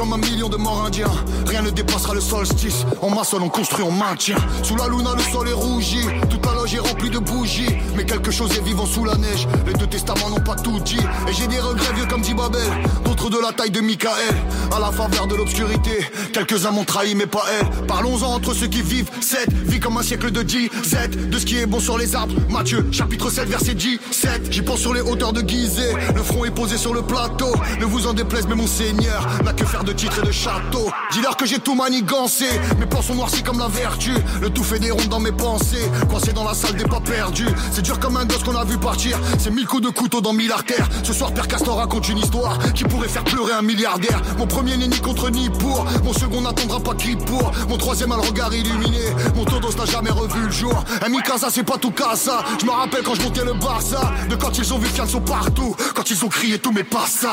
Comme un million de morts indiens. Rien ne dépassera le solstice. On maçonne, on construit, on maintient. Sous la luna, le sol est rougi. Toute la loge est remplie de bougies. Mais quelque chose est vivant sous la neige. Les deux testaments n'ont pas tout dit. Et j'ai des regrets vieux comme dit Babel. D'autres de la taille de Michael. À la faveur de l'obscurité. Quelques-uns m'ont trahi, mais pas elle. Parlons-en entre ceux qui vivent. Cette vie comme un siècle de 10, de ce qui est bon sur les arbres. Matthieu, chapitre 7, verset 17. J'y pense sur les hauteurs de Gizeh. Le front est posé sur le plateau. Ne vous en déplaise, mais mon seigneur n'a que faire de titres et de châteaux. Dis-leur que j'ai tout manigancé. Mes plans sont noircis comme la vertu. Le tout fait des rondes dans mes pensées. Coincé dans la salle des pas perdus. C'est dur comme un gosse qu'on a vu partir. C'est mille coups de couteau dans mille artères. Ce soir, Père Castor raconte une histoire qui pourrait faire pleurer un milliardaire. Mon premier n'est ni contre ni pour. Mon second n'attendra pas qui pour. Mon troisième a le regard illuminé. Mon todos n'a jamais revu le jour. Un Mikasa, c'est pas tout ça. Je me rappelle quand je montais le Barça. De quand ils ont vu Fianso partout. Quand ils ont crié tout, mais pas ça.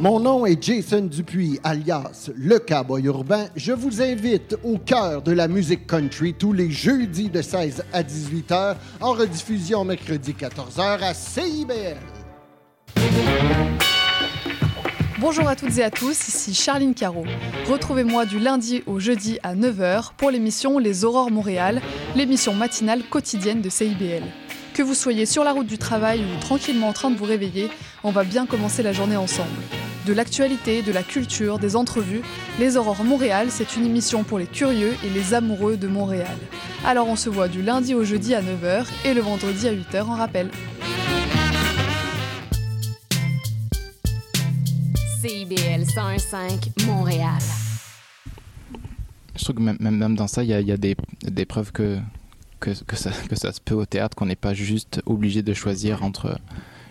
Mon nom est Jason Dupuis, alias Le Cowboy Urbain. Je vous invite au cœur de la musique country tous les jeudis de 16 à 18 h, en rediffusion mercredi 14 h à CIBL. Bonjour à toutes et à tous, ici Charline Caro. Retrouvez-moi du lundi au jeudi à 9h pour l'émission Les Aurores Montréal, l'émission matinale quotidienne de CIBL. Que vous soyez sur la route du travail ou tranquillement en train de vous réveiller, on va bien commencer la journée ensemble. De l'actualité, de la culture, des entrevues, Les Aurores Montréal, c'est une émission pour les curieux et les amoureux de Montréal. Alors on se voit du lundi au jeudi à 9h et le vendredi à 8h en rappel. CIBL 101.5 Montréal. Je trouve que même, dans ça, il y a, il y a des, des preuves que, que, que ça, que ça se peut au théâtre, qu'on n'est pas juste obligé de choisir entre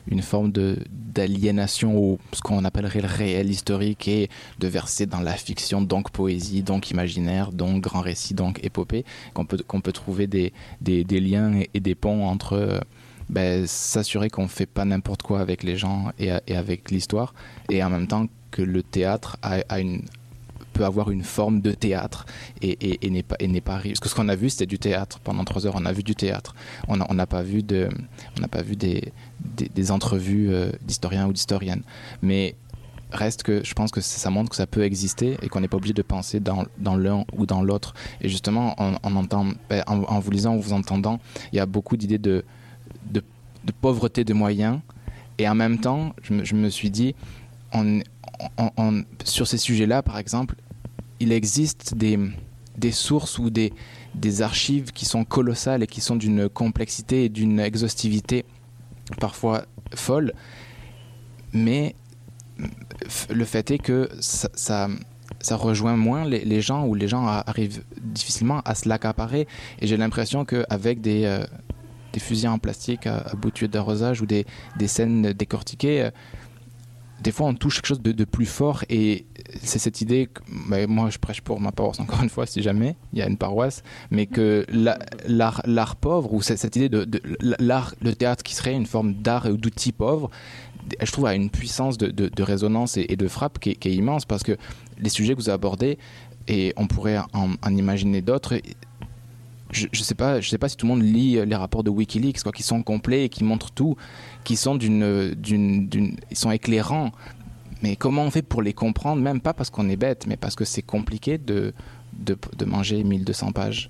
une forme de d'aliénation ou ce qu'on appellerait le réel historique et de verser dans la fiction, donc poésie, donc imaginaire, donc grand récit, donc épopée, qu'on peut, qu'on peut trouver des, des, liens et, et des ponts entre euh, ben, s'assurer qu'on fait pas n'importe quoi avec les gens et, et avec l'histoire, et en même temps que le théâtre a, a une, avoir une forme de théâtre et, n'est pas et n'est pas parce que ce qu'on a vu c'était du théâtre pendant trois heures. On a vu du théâtre. On n'a pas vu de on n'a pas vu des, des, entrevues euh, d'historiens ou d'historiennes. Mais reste que je pense que ça montre que ça peut exister et qu'on n'est pas obligé de penser dans, dans l'un ou dans l'autre. Et justement ben, en, en vous lisant ou vous entendant il y a beaucoup d'idées de, de pauvreté de moyens. Et en même temps je me, suis dit on- sur ces sujets-là, par exemple, il existe des, des sources ou des, des archives qui sont colossales et qui sont d'une complexité et d'une exhaustivité parfois folle. Mais le fait est que ça, ça, rejoint moins les, les gens ou les gens arrivent difficilement à se l'accaparer. Et j'ai l'impression qu'avec des, euh, des fusils en plastique à, à bout de d'arrosage ou des, des scènes décortiquées, euh, des fois on touche quelque chose de, de plus fort et c'est cette idée que bah, moi je prêche pour ma paroisse encore une fois si jamais il y a une paroisse mais que la- l'art pauvre ou cette, idée de, l'art le théâtre qui serait une forme d'art et d'outil pauvre je trouve a une puissance de, de- résonance et, de frappe qui est, immense parce que les sujets que vous abordez et on pourrait en, imaginer d'autres je, je sais pas, sais pas si tout le monde lit les rapports de WikiLeaks, quoi, qui sont complets et qui montrent tout, qui sont d'une, d'une, d'une, ils sont éclairants. Mais comment on fait pour les comprendre, même pas parce qu'on est bête, mais parce que c'est compliqué de, de, de manger 1200 pages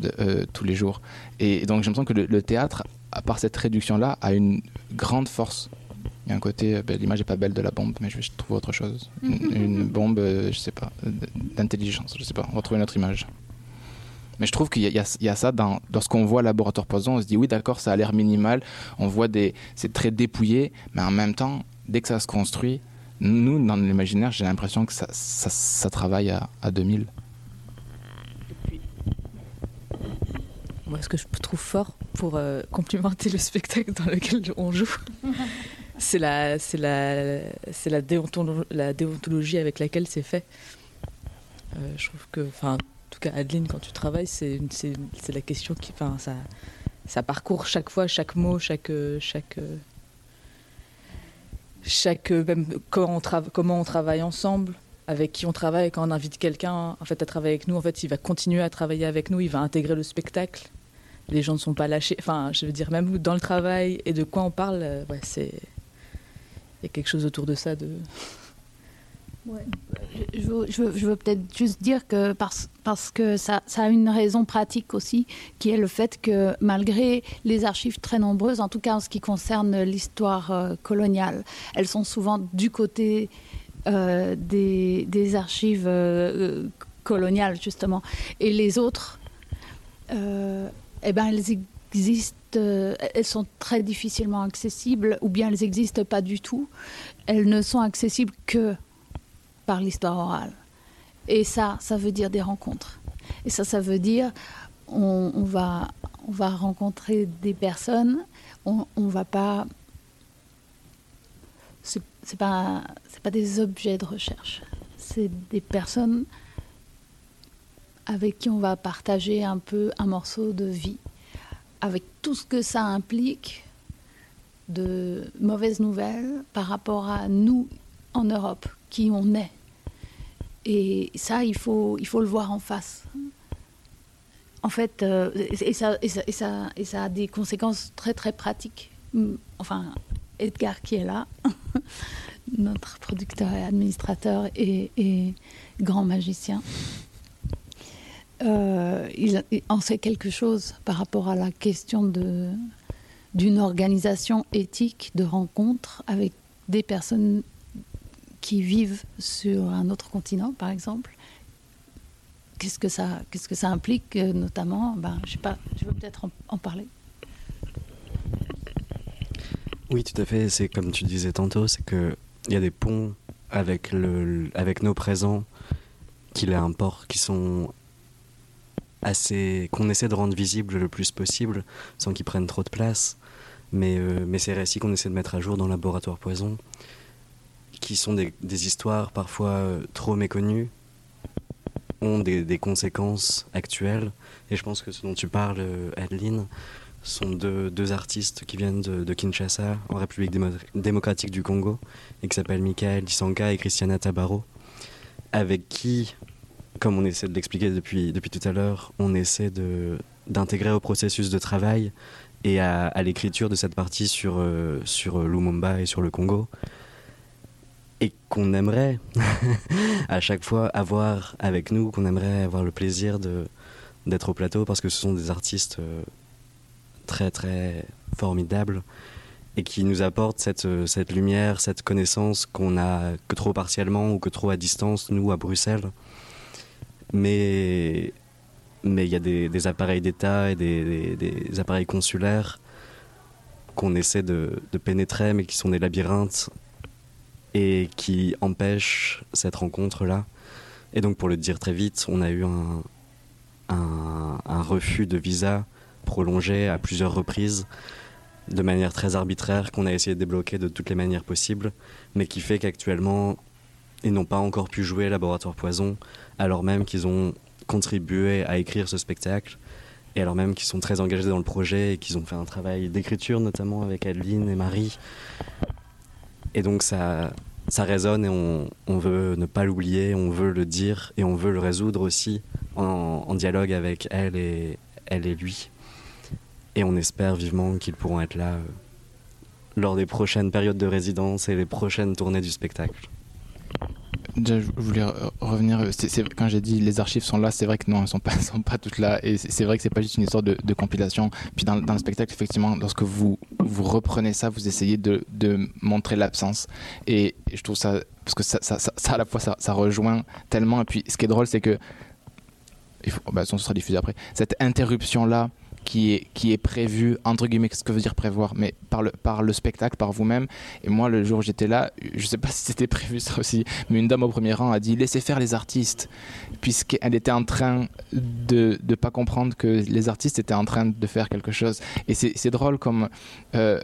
de, euh, tous les jours. Et donc j'ai l'impression que le, le théâtre, à part cette réduction-là, a une grande force. Il y a un côté, euh, ben, l'image est pas belle de la bombe, mais je vais trouver autre chose. Une, une bombe, euh, je sais pas, euh, d'intelligence, je sais pas. On va trouver une autre image. Mais je trouve qu'il y, a- y ça dans, lorsqu'on voit Laboratoire Poison, on se dit oui d'accord, ça a l'air minimal, on voit des, c'est très dépouillé, mais en même temps, dès que ça se construit, nous dans l'imaginaire, j'ai l'impression que ça, ça, ça travaille à, à 2000. Moi, ce que je trouve fort pour euh, complimenter le spectacle dans lequel on joue, c'est la, c'est la, c'est la, déontolo- la déontologie avec laquelle c'est fait. Euh, je trouve que, enfin, en tout cas, Adeline, quand tu travailles, c'est, la question qui, enfin, ça, ça parcourt chaque fois, chaque mot, chaque, chaque, chaque, même comment on, comment on travaille ensemble, avec qui on travaille, quand on invite quelqu'un en fait à travailler avec nous, en fait, il va continuer à travailler avec nous, il va intégrer le spectacle. les gens ne sont pas lâchés. Enfin, je veux dire, même dans le travail et de quoi on parle, euh, ouais, c'est. Il y a quelque chose autour de ça de. Je veux, peut-être juste dire que parce, que ça, a une raison pratique aussi, qui est le fait que malgré les archives très nombreuses, en tout cas en ce qui concerne l'histoire euh, coloniale, elles sont souvent du côté euh, des, archives euh, coloniales justement, et les autres, eh ben elles existent, elles sont très difficilement accessibles, ou bien elles n'existent pas du tout. Elles ne sont accessibles que par l'histoire orale. Et ça, ça veut dire des rencontres. Et ça, ça veut dire on, on va, on va rencontrer des personnes, on ne va pas... C'est pas, pas des objets de recherche, c'est des personnes avec qui on va partager un peu un morceau de vie, avec tout ce que ça implique de mauvaises nouvelles par rapport à nous en Europe, qui on est. Et ça, il faut, il faut le voir en face. En fait, euh, et, ça, et, ça, et, ça, a des conséquences très très pratiques. Enfin, Edgar qui est là, notre producteur et administrateur et, grand magicien, euh, il, il, en sait quelque chose par rapport à la question de d'une organisation éthique de rencontre avec des personnes qui vivent sur un autre continent, par exemple. Qu'est-ce que ça, qu'est-ce que ça implique, notamment ben, Je sais pas, je veux peut-être en, parler. Oui, tout à fait. C'est comme tu disais tantôt, c'est que il y a des ponts avec le, avec nos présents qu'il importe, qui sont assez, qu'on essaie de rendre visibles le plus possible, sans qu'ils prennent trop de place. Mais, euh, mais ces récits qu'on essaie de mettre à jour dans le laboratoire Poison, qui sont des, histoires parfois euh, trop méconnues, ont des, conséquences actuelles. Et je pense que ce dont tu parles, euh, Adeline, sont deux, artistes qui viennent de, Kinshasa, en République démo démocratique du Congo, et qui s'appellent Michael Disanka et Christiana Tabaro, avec qui, comme on essaie de l'expliquer depuis, depuis tout à l'heure, on essaie d'intégrer au processus de travail et à, à l'écriture de cette partie sur, euh, sur Lumumba et sur le Congo et qu'on aimerait à chaque fois avoir avec nous, qu'on aimerait avoir le plaisir d'être au plateau parce que ce sont des artistes euh, très très formidables et qui nous apportent cette, cette lumière, cette connaissance qu'on a que trop partiellement ou que trop à distance, nous à Bruxelles. Mais mais il y a des, des appareils d'État et des, des, des, appareils consulaires qu'on essaie de, de pénétrer mais qui sont des labyrinthes et qui empêche cette rencontre-là. Et donc, pour le dire très vite, on a eu un, refus de visa prolongé à plusieurs reprises, de manière très arbitraire, qu'on a essayé de débloquer de toutes les manières possibles, mais qui fait qu'actuellement, ils n'ont pas encore pu jouer Laboratoire Poison, alors même qu'ils ont contribué à écrire ce spectacle, et alors même qu'ils sont très engagés dans le projet et qu'ils ont fait un travail d'écriture, notamment avec Adeline et Marie. Et donc ça, ça résonne et on, on veut ne pas l'oublier, on veut le dire et on veut le résoudre aussi en, dialogue avec elle et, elle et lui. Et on espère vivement qu'ils pourront être là euh, lors des prochaines périodes de résidence et les prochaines tournées du spectacle. Déjà, je voulais revenir. C est, quand j'ai dit les archives sont là, c'est vrai que non, elles sont sont pas toutes là. Et c'est vrai que c'est pas juste une histoire de, compilation. Puis dans, le spectacle, effectivement, lorsque vous vous reprenez ça, vous essayez de, montrer l'absence. Et, je trouve ça parce que ça, à la fois ça, rejoint tellement. Et puis ce qui est drôle, c'est que il faut, bah, ça sera diffusé après. Cette interruption là qui est, qui est prévu, entre guillemets, ce que veut dire prévoir, mais par le, par le spectacle, par vous-même. Et moi, le jour où j'étais là, je sais pas si c'était prévu ça aussi, mais une dame au premier rang a dit laissez faire les artistes, puisqu'elle était en train de ne pas comprendre que les artistes étaient en train de faire quelque chose. Et c'est drôle comme. Euh,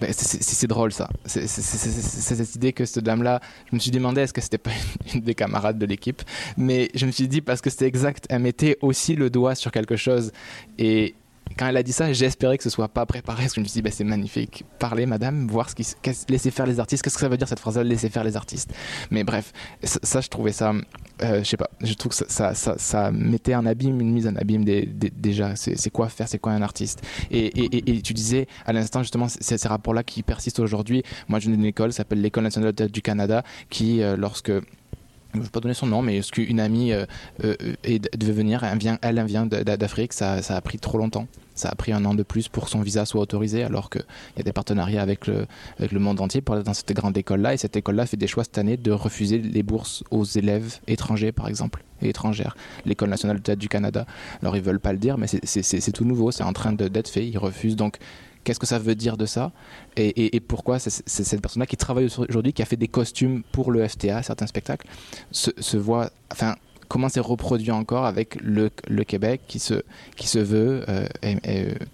ben c'est drôle ça. C'est cette idée que cette dame-là, je me suis demandé est-ce que c'était pas une, une, des camarades de l'équipe, mais je me suis dit parce que c'était exact, elle mettait aussi le doigt sur quelque chose et quand elle a dit ça, espéré que ce soit pas préparé, parce que je me suis dit, bah, c'est magnifique. Parlez, madame, voir ce qui, laisser faire les artistes. Qu'est-ce que ça veut dire cette phrase-là, laisser faire les artistes? Mais bref, ça, je trouvais ça euh, je sais pas, je trouve que ça, ça, mettait un abîme, une mise en abîme déjà. C'est quoi faire, c'est quoi un artiste? Et, et, tu disais à l'instant justement, c'est ces rapports-là qui persistent aujourd'hui. Moi, je viens d'une école, ça s'appelle l'École nationale du Canada, qui, euh, lorsque je ne vais pas donner son nom, mais est-ce qu'une amie euh, euh, devait venir, elle vient, d'Afrique, ça, a pris trop longtemps. Ça a pris un an de plus pour son visa soit autorisé, alors qu'il y a des partenariats avec le, monde entier pour aller dans cette grande école-là. Et cette école-là fait des choix cette année de refuser les bourses aux élèves étrangers, par exemple, et étrangères. L'École nationale de théâtre du Canada. Alors, ils veulent pas le dire, mais c'est- tout nouveau, c'est en train d'être fait. Ils refusent. Donc, qu'est-ce que ça veut dire de ça et, pourquoi cette personne-là qui travaille aujourd'hui, qui a fait des costumes pour le FTA, certains spectacles, se, voit, comment c'est reproduit encore avec le, Québec qui se, veut euh,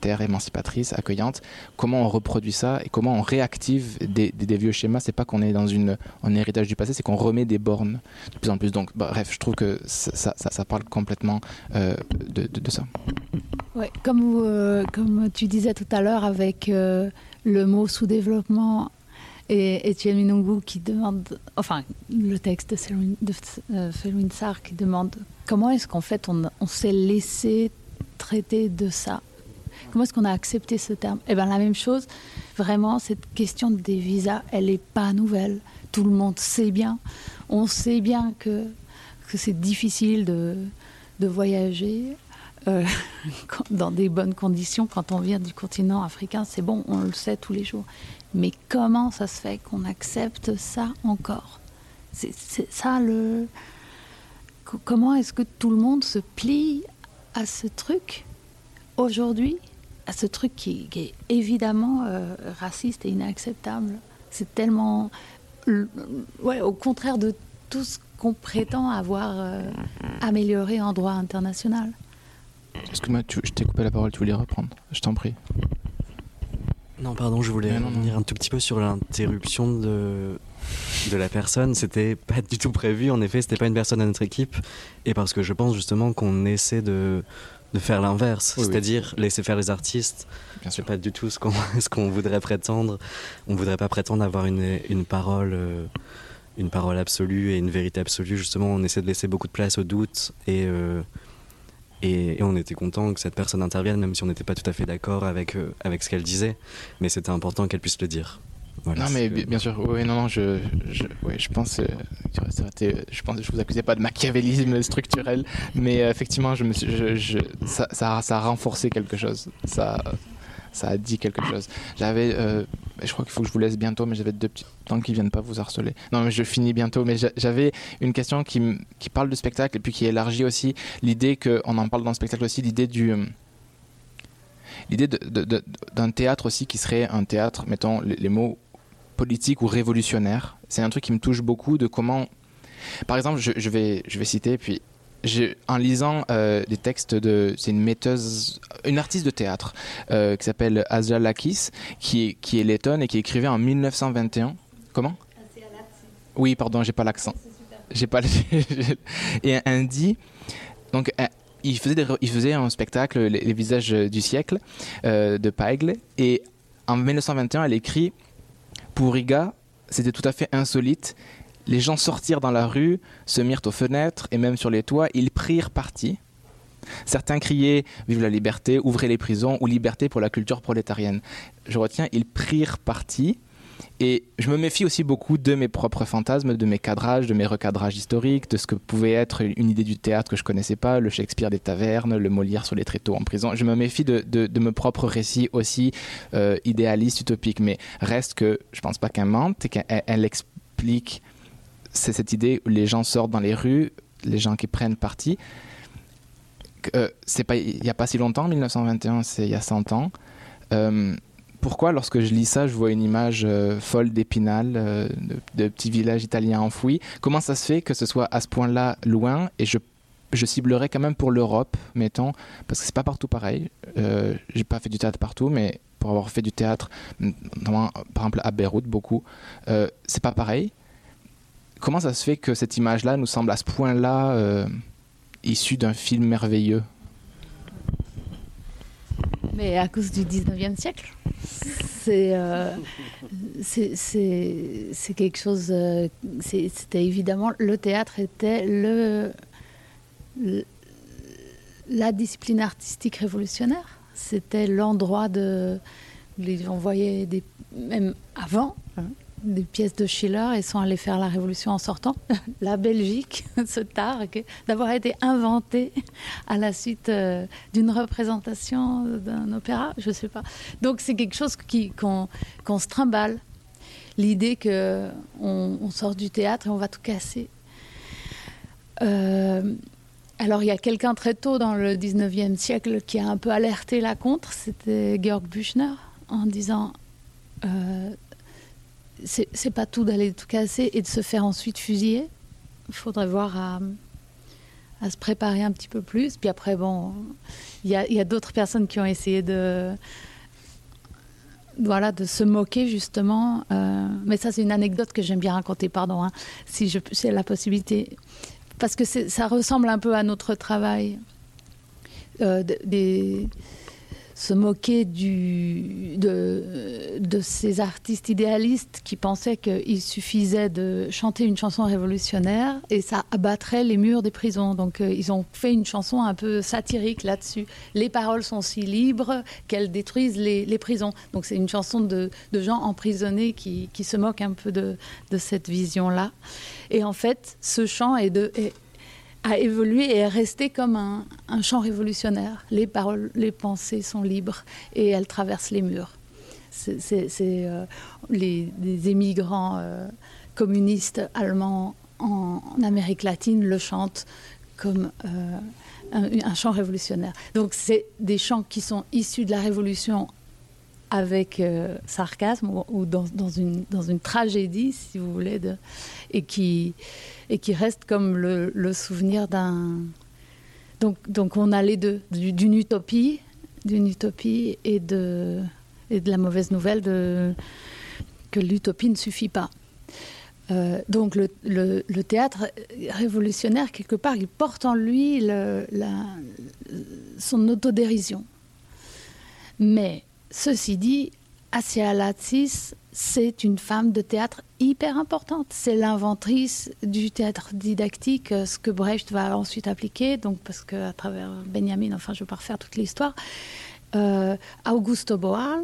terre émancipatrice, accueillante. Comment on reproduit ça et comment on réactive des, vieux schémas? C'est pas qu'on est dans un héritage du passé, c'est qu'on remet des bornes de plus en plus. Donc, bah, bref, je trouve que ça, parle complètement euh, de ça. Ouais, comme, euh, comme tu disais tout à l'heure avec euh, le mot sous-développement et Étienne Minungu qui demande, enfin le texte de Felwine- de euh, Sarr qui demande comment est-ce qu'en fait on, s'est laissé traiter de ça? Comment est-ce qu'on a accepté ce terme? Eh bien la même chose, vraiment cette question des visas, elle n'est pas nouvelle. Tout le monde sait bien, on sait bien que, que c'est difficile de, de voyager euh, dans des bonnes conditions quand on vient du continent africain. C'est bon, on le sait tous les jours. Mais comment ça se fait qu'on accepte ça encore? C'est ça le. Co- Comment est-ce que tout le monde se plie à ce truc? Aujourd'hui À ce truc qui, est évidemment euh, raciste et inacceptable. C'est tellement. Ouais, au contraire de tout ce qu'on prétend avoir euh, amélioré en droit international. Excuse-moi, je t'ai coupé la parole, tu voulais reprendre? Je t'en prie. Non, pardon, je voulais revenir un tout petit peu sur l'interruption de, de la personne. C'était pas du tout prévu, en effet, c'était pas une personne à notre équipe. Et parce que je pense justement qu'on essaie de, de faire l'inverse, Oui, oui. c'est-à-dire laisser faire les artistes. C'est pas du tout ce qu'on ce qu'on voudrait prétendre. On voudrait pas prétendre avoir une, une parole. euh, une parole absolue et une vérité absolue, justement, on essaie de laisser beaucoup de place au doute et, euh, et, et on était content que cette personne intervienne, même si on n'était pas tout à fait d'accord avec, euh, avec ce qu'elle disait, mais c'était important qu'elle puisse le dire. Voilà, non mais bien sûr, oui, non, non, je, je, ouais, je pense, euh, été- je pense, je vous accusais pas de machiavélisme structurel, mais euh, effectivement, je me suis, je, je- ça, ça, a- ça a renforcé quelque chose, ça, ça a dit quelque chose. J'avais, euh, je crois qu'il faut que je vous laisse bientôt, mais j'avais deux petits temps qui viennent pas vous harceler. Non, mais je finis bientôt, mais j'a- j'avais une question qui, qui parle de spectacle et puis qui élargit aussi l'idée que, on en parle dans le spectacle aussi, l'idée du euh, l'idée d'un théâtre aussi qui serait un théâtre, mettons les, mots politique ou révolutionnaire. C'est un truc qui me touche beaucoup de comment, par exemple, je, je vais, je vais citer, puis en lisant euh, des textes de, c'est une metteuse, une artiste de théâtre euh, qui s'appelle Asia Lakis, qui est, qui lettonne et qui écrivait en 1921. Comment? Oui, pardon, j'ai pas l'accent. J'ai pas. et elle dit donc. il faisait, il faisait un spectacle, Les, les visages du siècle, euh, de Paigle. Et en 1921, elle écrit Pour Riga, c'était tout à fait insolite. Les gens sortirent dans la rue, se mirent aux fenêtres et même sur les toits. Ils prirent parti. Certains criaient Vive la liberté, ouvrez les prisons ou liberté pour la culture prolétarienne. Je retiens, ils prirent parti. Et je me méfie aussi beaucoup de mes propres fantasmes, de mes cadrages, de mes recadrages historiques, de ce que pouvait être une idée du théâtre que je connaissais pas, le Shakespeare des tavernes, le Molière sur les tréteaux en prison. Je me méfie de, mes propres récits aussi euh, idéalistes, utopiques. Mais reste que je pense pas qu'elle mente et qu'elle elle explique c'est cette idée où les gens sortent dans les rues, les gens qui prennent parti. Euh, c'est pas il y a pas si longtemps, 1921, c'est il y a 100 ans. Euh, pourquoi, lorsque je lis ça, je vois une image euh, folle d'Épinal, de, petits villages italiens enfouis? Comment ça se fait que ce soit à ce point-là loin Et je, je ciblerais quand même pour l'Europe, mettons, parce que c'est pas partout pareil. J'ai pas fait du théâtre partout, mais pour avoir fait du théâtre, notamment, par exemple à Beyrouth, beaucoup, c'est pas pareil. Comment ça se fait que cette image-là nous semble à ce point-là euh, issue d'un film merveilleux? Mais à cause du 19e siècle. C'est euh, c'est- quelque chose. euh, C'était évidemment. Le théâtre était le, la discipline artistique révolutionnaire. C'était l'endroit de. les- On même avant hein, des pièces de Schiller et sont allés faire la révolution en sortant. La Belgique se targue d'avoir été inventée à la suite euh, d'une représentation d'un opéra, je sais pas. Donc c'est quelque chose qu'on qu'on se trimballe. L'idée que on, on sort du théâtre et on va tout casser. Euh, alors il y a quelqu'un très tôt dans le 19e siècle qui a un peu alerté la contre, c'était Georg Büchner, en disant euh, c'est pas tout d'aller tout casser et de se faire ensuite fusiller. Il faudrait voir à, se préparer un petit peu plus. Puis après, bon, il y a, d'autres personnes qui ont essayé de, voilà, de se moquer justement. Euh, mais ça, c'est une anecdote que j'aime bien raconter, pardon, hein, si j'ai la possibilité. Parce que ça ressemble un peu à notre travail. Euh, de- des, se moquer de, de ces artistes idéalistes qui pensaient qu'il suffisait de chanter une chanson révolutionnaire et ça abattrait les murs des prisons. Donc euh, ils ont fait une chanson un peu satirique là-dessus. Les paroles sont si libres qu'elles détruisent les, les prisons. Donc c'est une chanson de, de gens emprisonnés qui, qui se moquent un peu de, de cette vision-là. Et en fait, ce chant est de, est- a évolué et est resté comme un, un chant révolutionnaire. Les paroles, les pensées sont libres et elles traversent les murs. C'est euh, les, émigrants euh, communistes allemands en, en Amérique latine le chantent comme euh, un, un chant révolutionnaire. Donc c'est des chants qui sont issus de la révolution avec euh, sarcasme ou, dans, dans une, dans une tragédie, si vous voulez, et, qui, et qui reste comme le, souvenir d'un... Donc, donc on a les deux, du- d'une utopie, d'une utopie et de, et de la mauvaise nouvelle que l'utopie ne suffit pas. Euh, donc le, le- théâtre révolutionnaire, quelque part, il porte en lui son autodérision. Mais ceci dit, Asia Latsis, c'est une femme de théâtre hyper importante. C'est l'inventrice du théâtre didactique, euh, ce que Brecht va ensuite appliquer, donc parce qu'à travers Benjamin, enfin je ne vais pas refaire toute l'histoire, euh, Augusto Boal,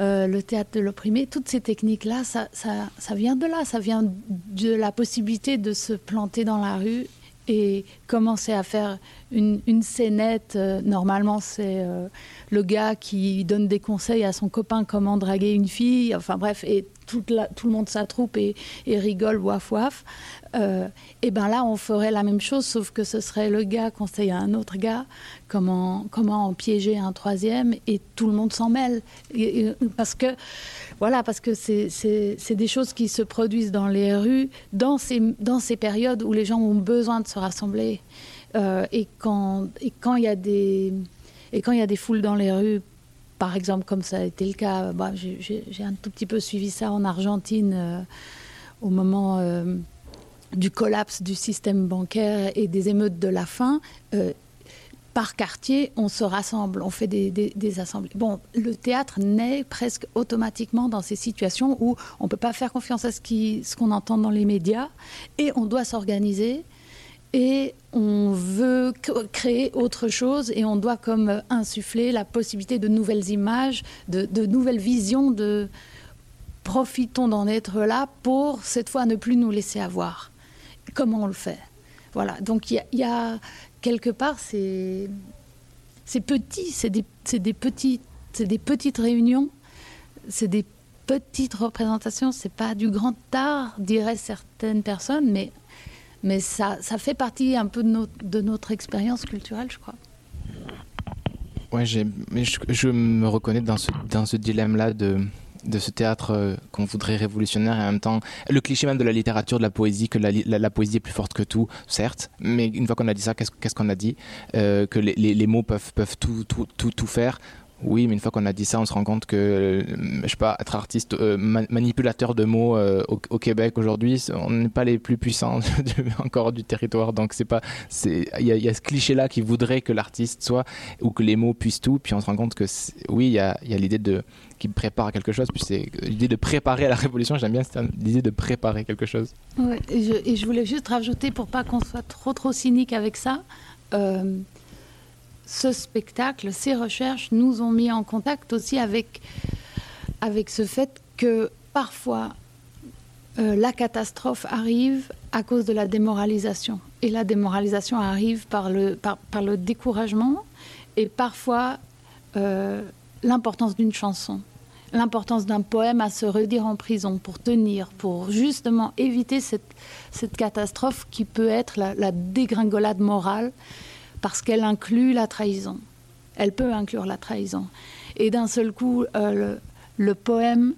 euh, le théâtre de l'opprimé, toutes ces techniques-là, ça vient de là, ça vient de la possibilité de se planter dans la rue et commencer à faire une, une scénette. euh, normalement, c'est euh, le gars qui donne des conseils à son copain comment draguer une fille. Enfin bref, et tout le monde s'attroupe et, rigole, waf waf. Euh, et ben là, on ferait la même chose, sauf que ce serait le gars conseille à un autre gars comment, comment en piéger un troisième et tout le monde s'en mêle. Parce que, voilà, parce que c'est- des choses qui se produisent dans les rues, dans ces, dans ces périodes où les gens ont besoin de se rassembler. Euh, et quand il et quand il y a des foules dans les rues, par exemple comme ça a été le cas, bah, j'ai- un tout petit peu suivi ça en Argentine euh, au moment euh, du collapse du système bancaire et des émeutes de la faim. euh, par quartier, on se rassemble, on fait des, assemblées. Bon, le théâtre naît presque automatiquement dans ces situations où on ne peut pas faire confiance à ce qu'on entend dans les médias et on doit s'organiser et on veut créer autre chose et on doit comme insuffler la possibilité de nouvelles images, de, nouvelles visions, de profitons d'en être là pour cette fois ne plus nous laisser avoir. Comment on le fait? Voilà, donc il y a- quelque part, c'est petit, c'est petites- des petites réunions, c'est des petites représentations, c'est pas du grand art, diraient certaines personnes, mais, mais ça, ça fait partie un peu de notre, expérience culturelle, je crois. Ouais, je, me reconnais dans ce, dans ce dilemme-là de, de ce théâtre euh, qu'on voudrait révolutionnaire et en même temps le cliché même de la littérature, de la poésie, que la, la, poésie est plus forte que tout, certes, mais une fois qu'on a dit ça, qu'est-ce, qu'est-ce qu'on a dit Euh, Que les, les, les mots peuvent, peuvent tout, tout, tout, tout faire. Oui, mais une fois qu'on a dit ça, on se rend compte que, euh, je sais pas, être artiste euh, ma- manipulateur de mots euh, au, Québec aujourd'hui, on n'est pas les plus puissants encore du territoire. Donc c'est pas, il y, a- ce cliché-là qui voudrait que l'artiste soit ou que les mots puissent tout. Puis on se rend compte que, oui, il y a, y a l'idée de qui prépare quelque chose. Puis c'est l'idée de préparer à la révolution. J'aime bien l'idée de préparer quelque chose. Ouais, et, je, voulais juste rajouter, pour pas qu'on soit trop trop cynique avec ça, ce spectacle, ces recherches nous ont mis en contact aussi avec, avec ce fait que parfois euh, la catastrophe arrive à cause de la démoralisation. Et la démoralisation arrive par le, par, par le découragement et parfois euh, l'importance d'une chanson, l'importance d'un poème à se redire en prison pour tenir, pour justement éviter cette, cette catastrophe qui peut être la, la dégringolade morale parce qu'elle inclut la trahison. Elle peut inclure la trahison. Et d'un seul coup, euh, le, poème,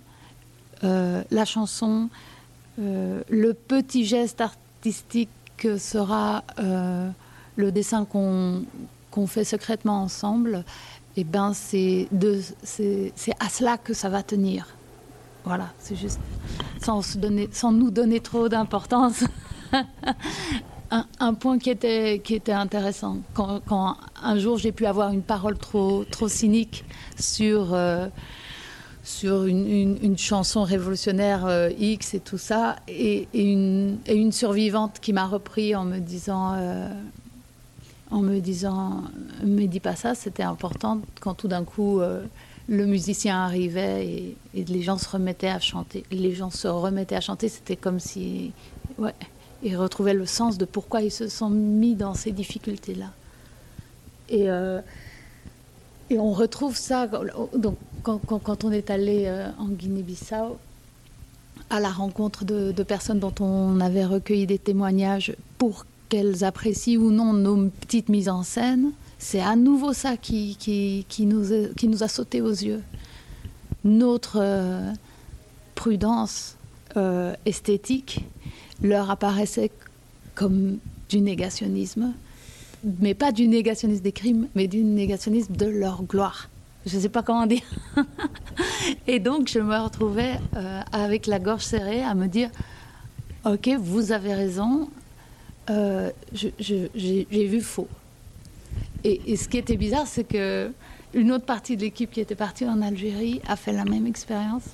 euh, la chanson, euh, le petit geste artistique que sera le dessin qu'on fait secrètement ensemble, et ben c'est à cela que ça va tenir. Voilà, c'est juste sans nous donner trop d'importance. un, point qui était, qui était intéressant. Quand, un jour j'ai pu avoir une parole trop, trop cynique sur, euh, sur une, une- chanson révolutionnaire euh, X et tout ça, et, et une, et une survivante qui m'a repris en me disant. euh, en me disant, me dis pas ça, c'était important quand tout d'un coup euh, le musicien arrivait et, et les gens se remettaient à chanter. Les gens se remettaient à chanter, c'était comme si, ouais, ils retrouvaient le sens de pourquoi ils se sont mis dans ces difficultés-là. Et, euh, et on retrouve ça donc, quand, on est allé euh, en Guinée-Bissau à la rencontre de, personnes dont on avait recueilli des témoignages pour qu'elles apprécient ou non nos petites mises en scène. C'est à nouveau ça qui, qui, qui nous, a, qui nous a sauté aux yeux. Notre euh, prudence esthétique leur apparaissait comme du négationnisme, mais pas du négationnisme des crimes, mais du négationnisme de leur gloire. Je ne sais pas comment dire. Et donc, je me retrouvais euh, avec la gorge serrée à me dire Ok, vous avez raison, euh, j'ai vu faux. Et, ce qui était bizarre, c'est que une autre partie de l'équipe qui était partie en Algérie a fait la même expérience.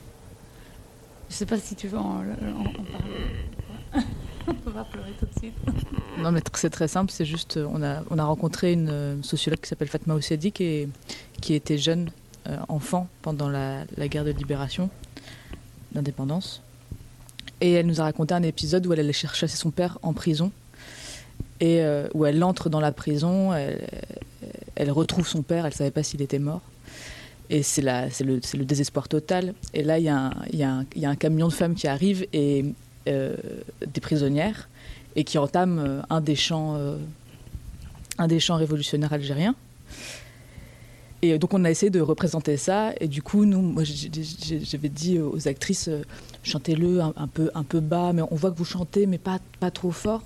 Je ne sais pas si tu veux en parler. On va pleurer tout de suite. Non, mais c'est très simple. C'est juste, euh, on a, on a rencontré une euh, sociologue qui s'appelle Fatma Oussedi, qui, qui était jeune euh, enfant pendant la, la guerre de libération, d'indépendance. Et elle nous a raconté un épisode où elle allait chercher son père en prison. Et où elle entre dans la prison, elle, elle retrouve son père, elle ne savait pas s'il était mort. Et c'est le, le désespoir total. Et là, il y, y, y a un camion de femmes qui arrive et des prisonnières et qui entame euh, un des champs, euh, un des champs révolutionnaires algériens. Et donc on a essayé de représenter ça. Et du coup, nous, moi, j'avais dit aux actrices, euh, chantez-le un, peu, un peu bas, mais on voit que vous chantez, mais pas, pas trop fort.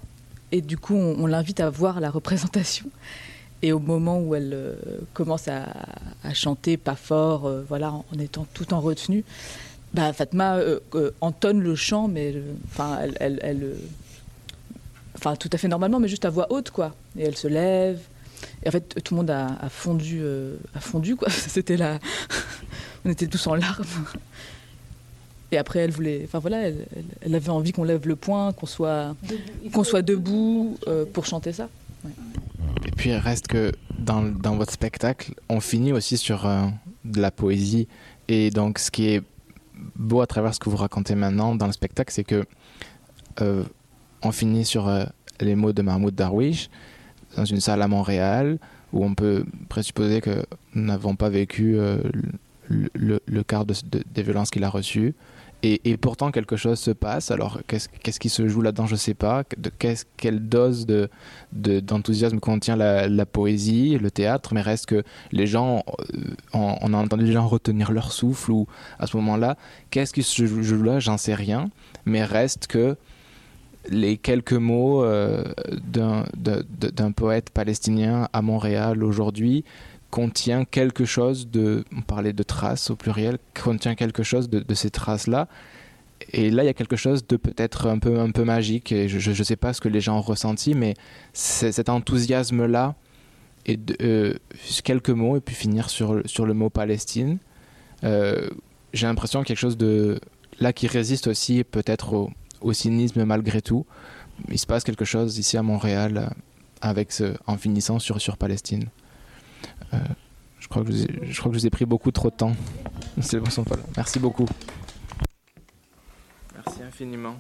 Et du coup, on, l'invite à voir la représentation. Et au moment où elle euh, commence à, chanter pas fort, euh, voilà, en étant tout en retenue, bah, Fatma euh, euh, entonne le chant, mais euh, enfin, elle, elle, elle, euh, enfin, tout à fait normalement, mais juste à voix haute, quoi. Et elle se lève. Et en fait, tout le monde a, a fondu, euh, a fondu, quoi. C'était là, on était tous en larmes. Et après, elle voulait, enfin voilà, elle, elle- elle avait envie qu'on lève le poing, qu'on soit, qu'on soit debout euh, pour chanter ça. Et puis il reste que dans, dans votre spectacle, on finit aussi sur euh, de la poésie. Et donc ce qui est beau à travers ce que vous racontez maintenant dans le spectacle, c'est que euh, on finit sur euh, les mots de Mahmoud Darwish dans une salle à Montréal où on peut présupposer que nous n'avons pas vécu euh, le, quart de- des violences qu'il a reçues. Et, pourtant, quelque chose se passe. Alors, qu'est-ce qui se joue là-dedans Je ne sais pas. Quelle dose de, de- d'enthousiasme contient la, poésie, le théâtre, mais reste que les gens, euh, on, a entendu les gens retenir leur souffle, ou à ce moment-là, qu'est-ce qui se joue là J'en sais rien, mais reste que les quelques mots euh, d'un poète palestinien à Montréal aujourd'hui contient quelque chose de. On parlait de traces au pluriel, contient quelque chose de, ces traces-là. Et là, il y a quelque chose de peut-être un peu, un peu magique. Et je ne sais pas ce que les gens ont ressenti, mais cet enthousiasme-là, et euh, quelques mots, et puis finir sur, sur le mot Palestine. Euh, J'ai l'impression quelque chose de là qui résiste aussi peut-être au, au cynisme malgré tout. Il se passe quelque chose ici à Montréal euh, avec ce, en finissant sur, sur Palestine. Euh, je, crois que je, vous ai, je crois que je vous ai pris beaucoup trop de temps. C'est là. Merci beaucoup. Merci infiniment.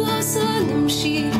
blossoming she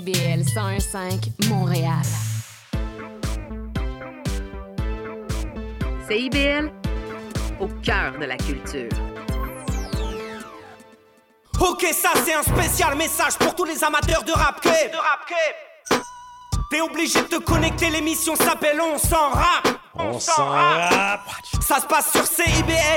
CIBL 101.5 Montréal. CIBL, au cœur de la culture. Ok, ça c'est un spécial message pour tous les amateurs de rap De rap T'es obligé de te connecter, l'émission s'appelle On s'en rap. On s'en rap. Ça se passe sur CIBL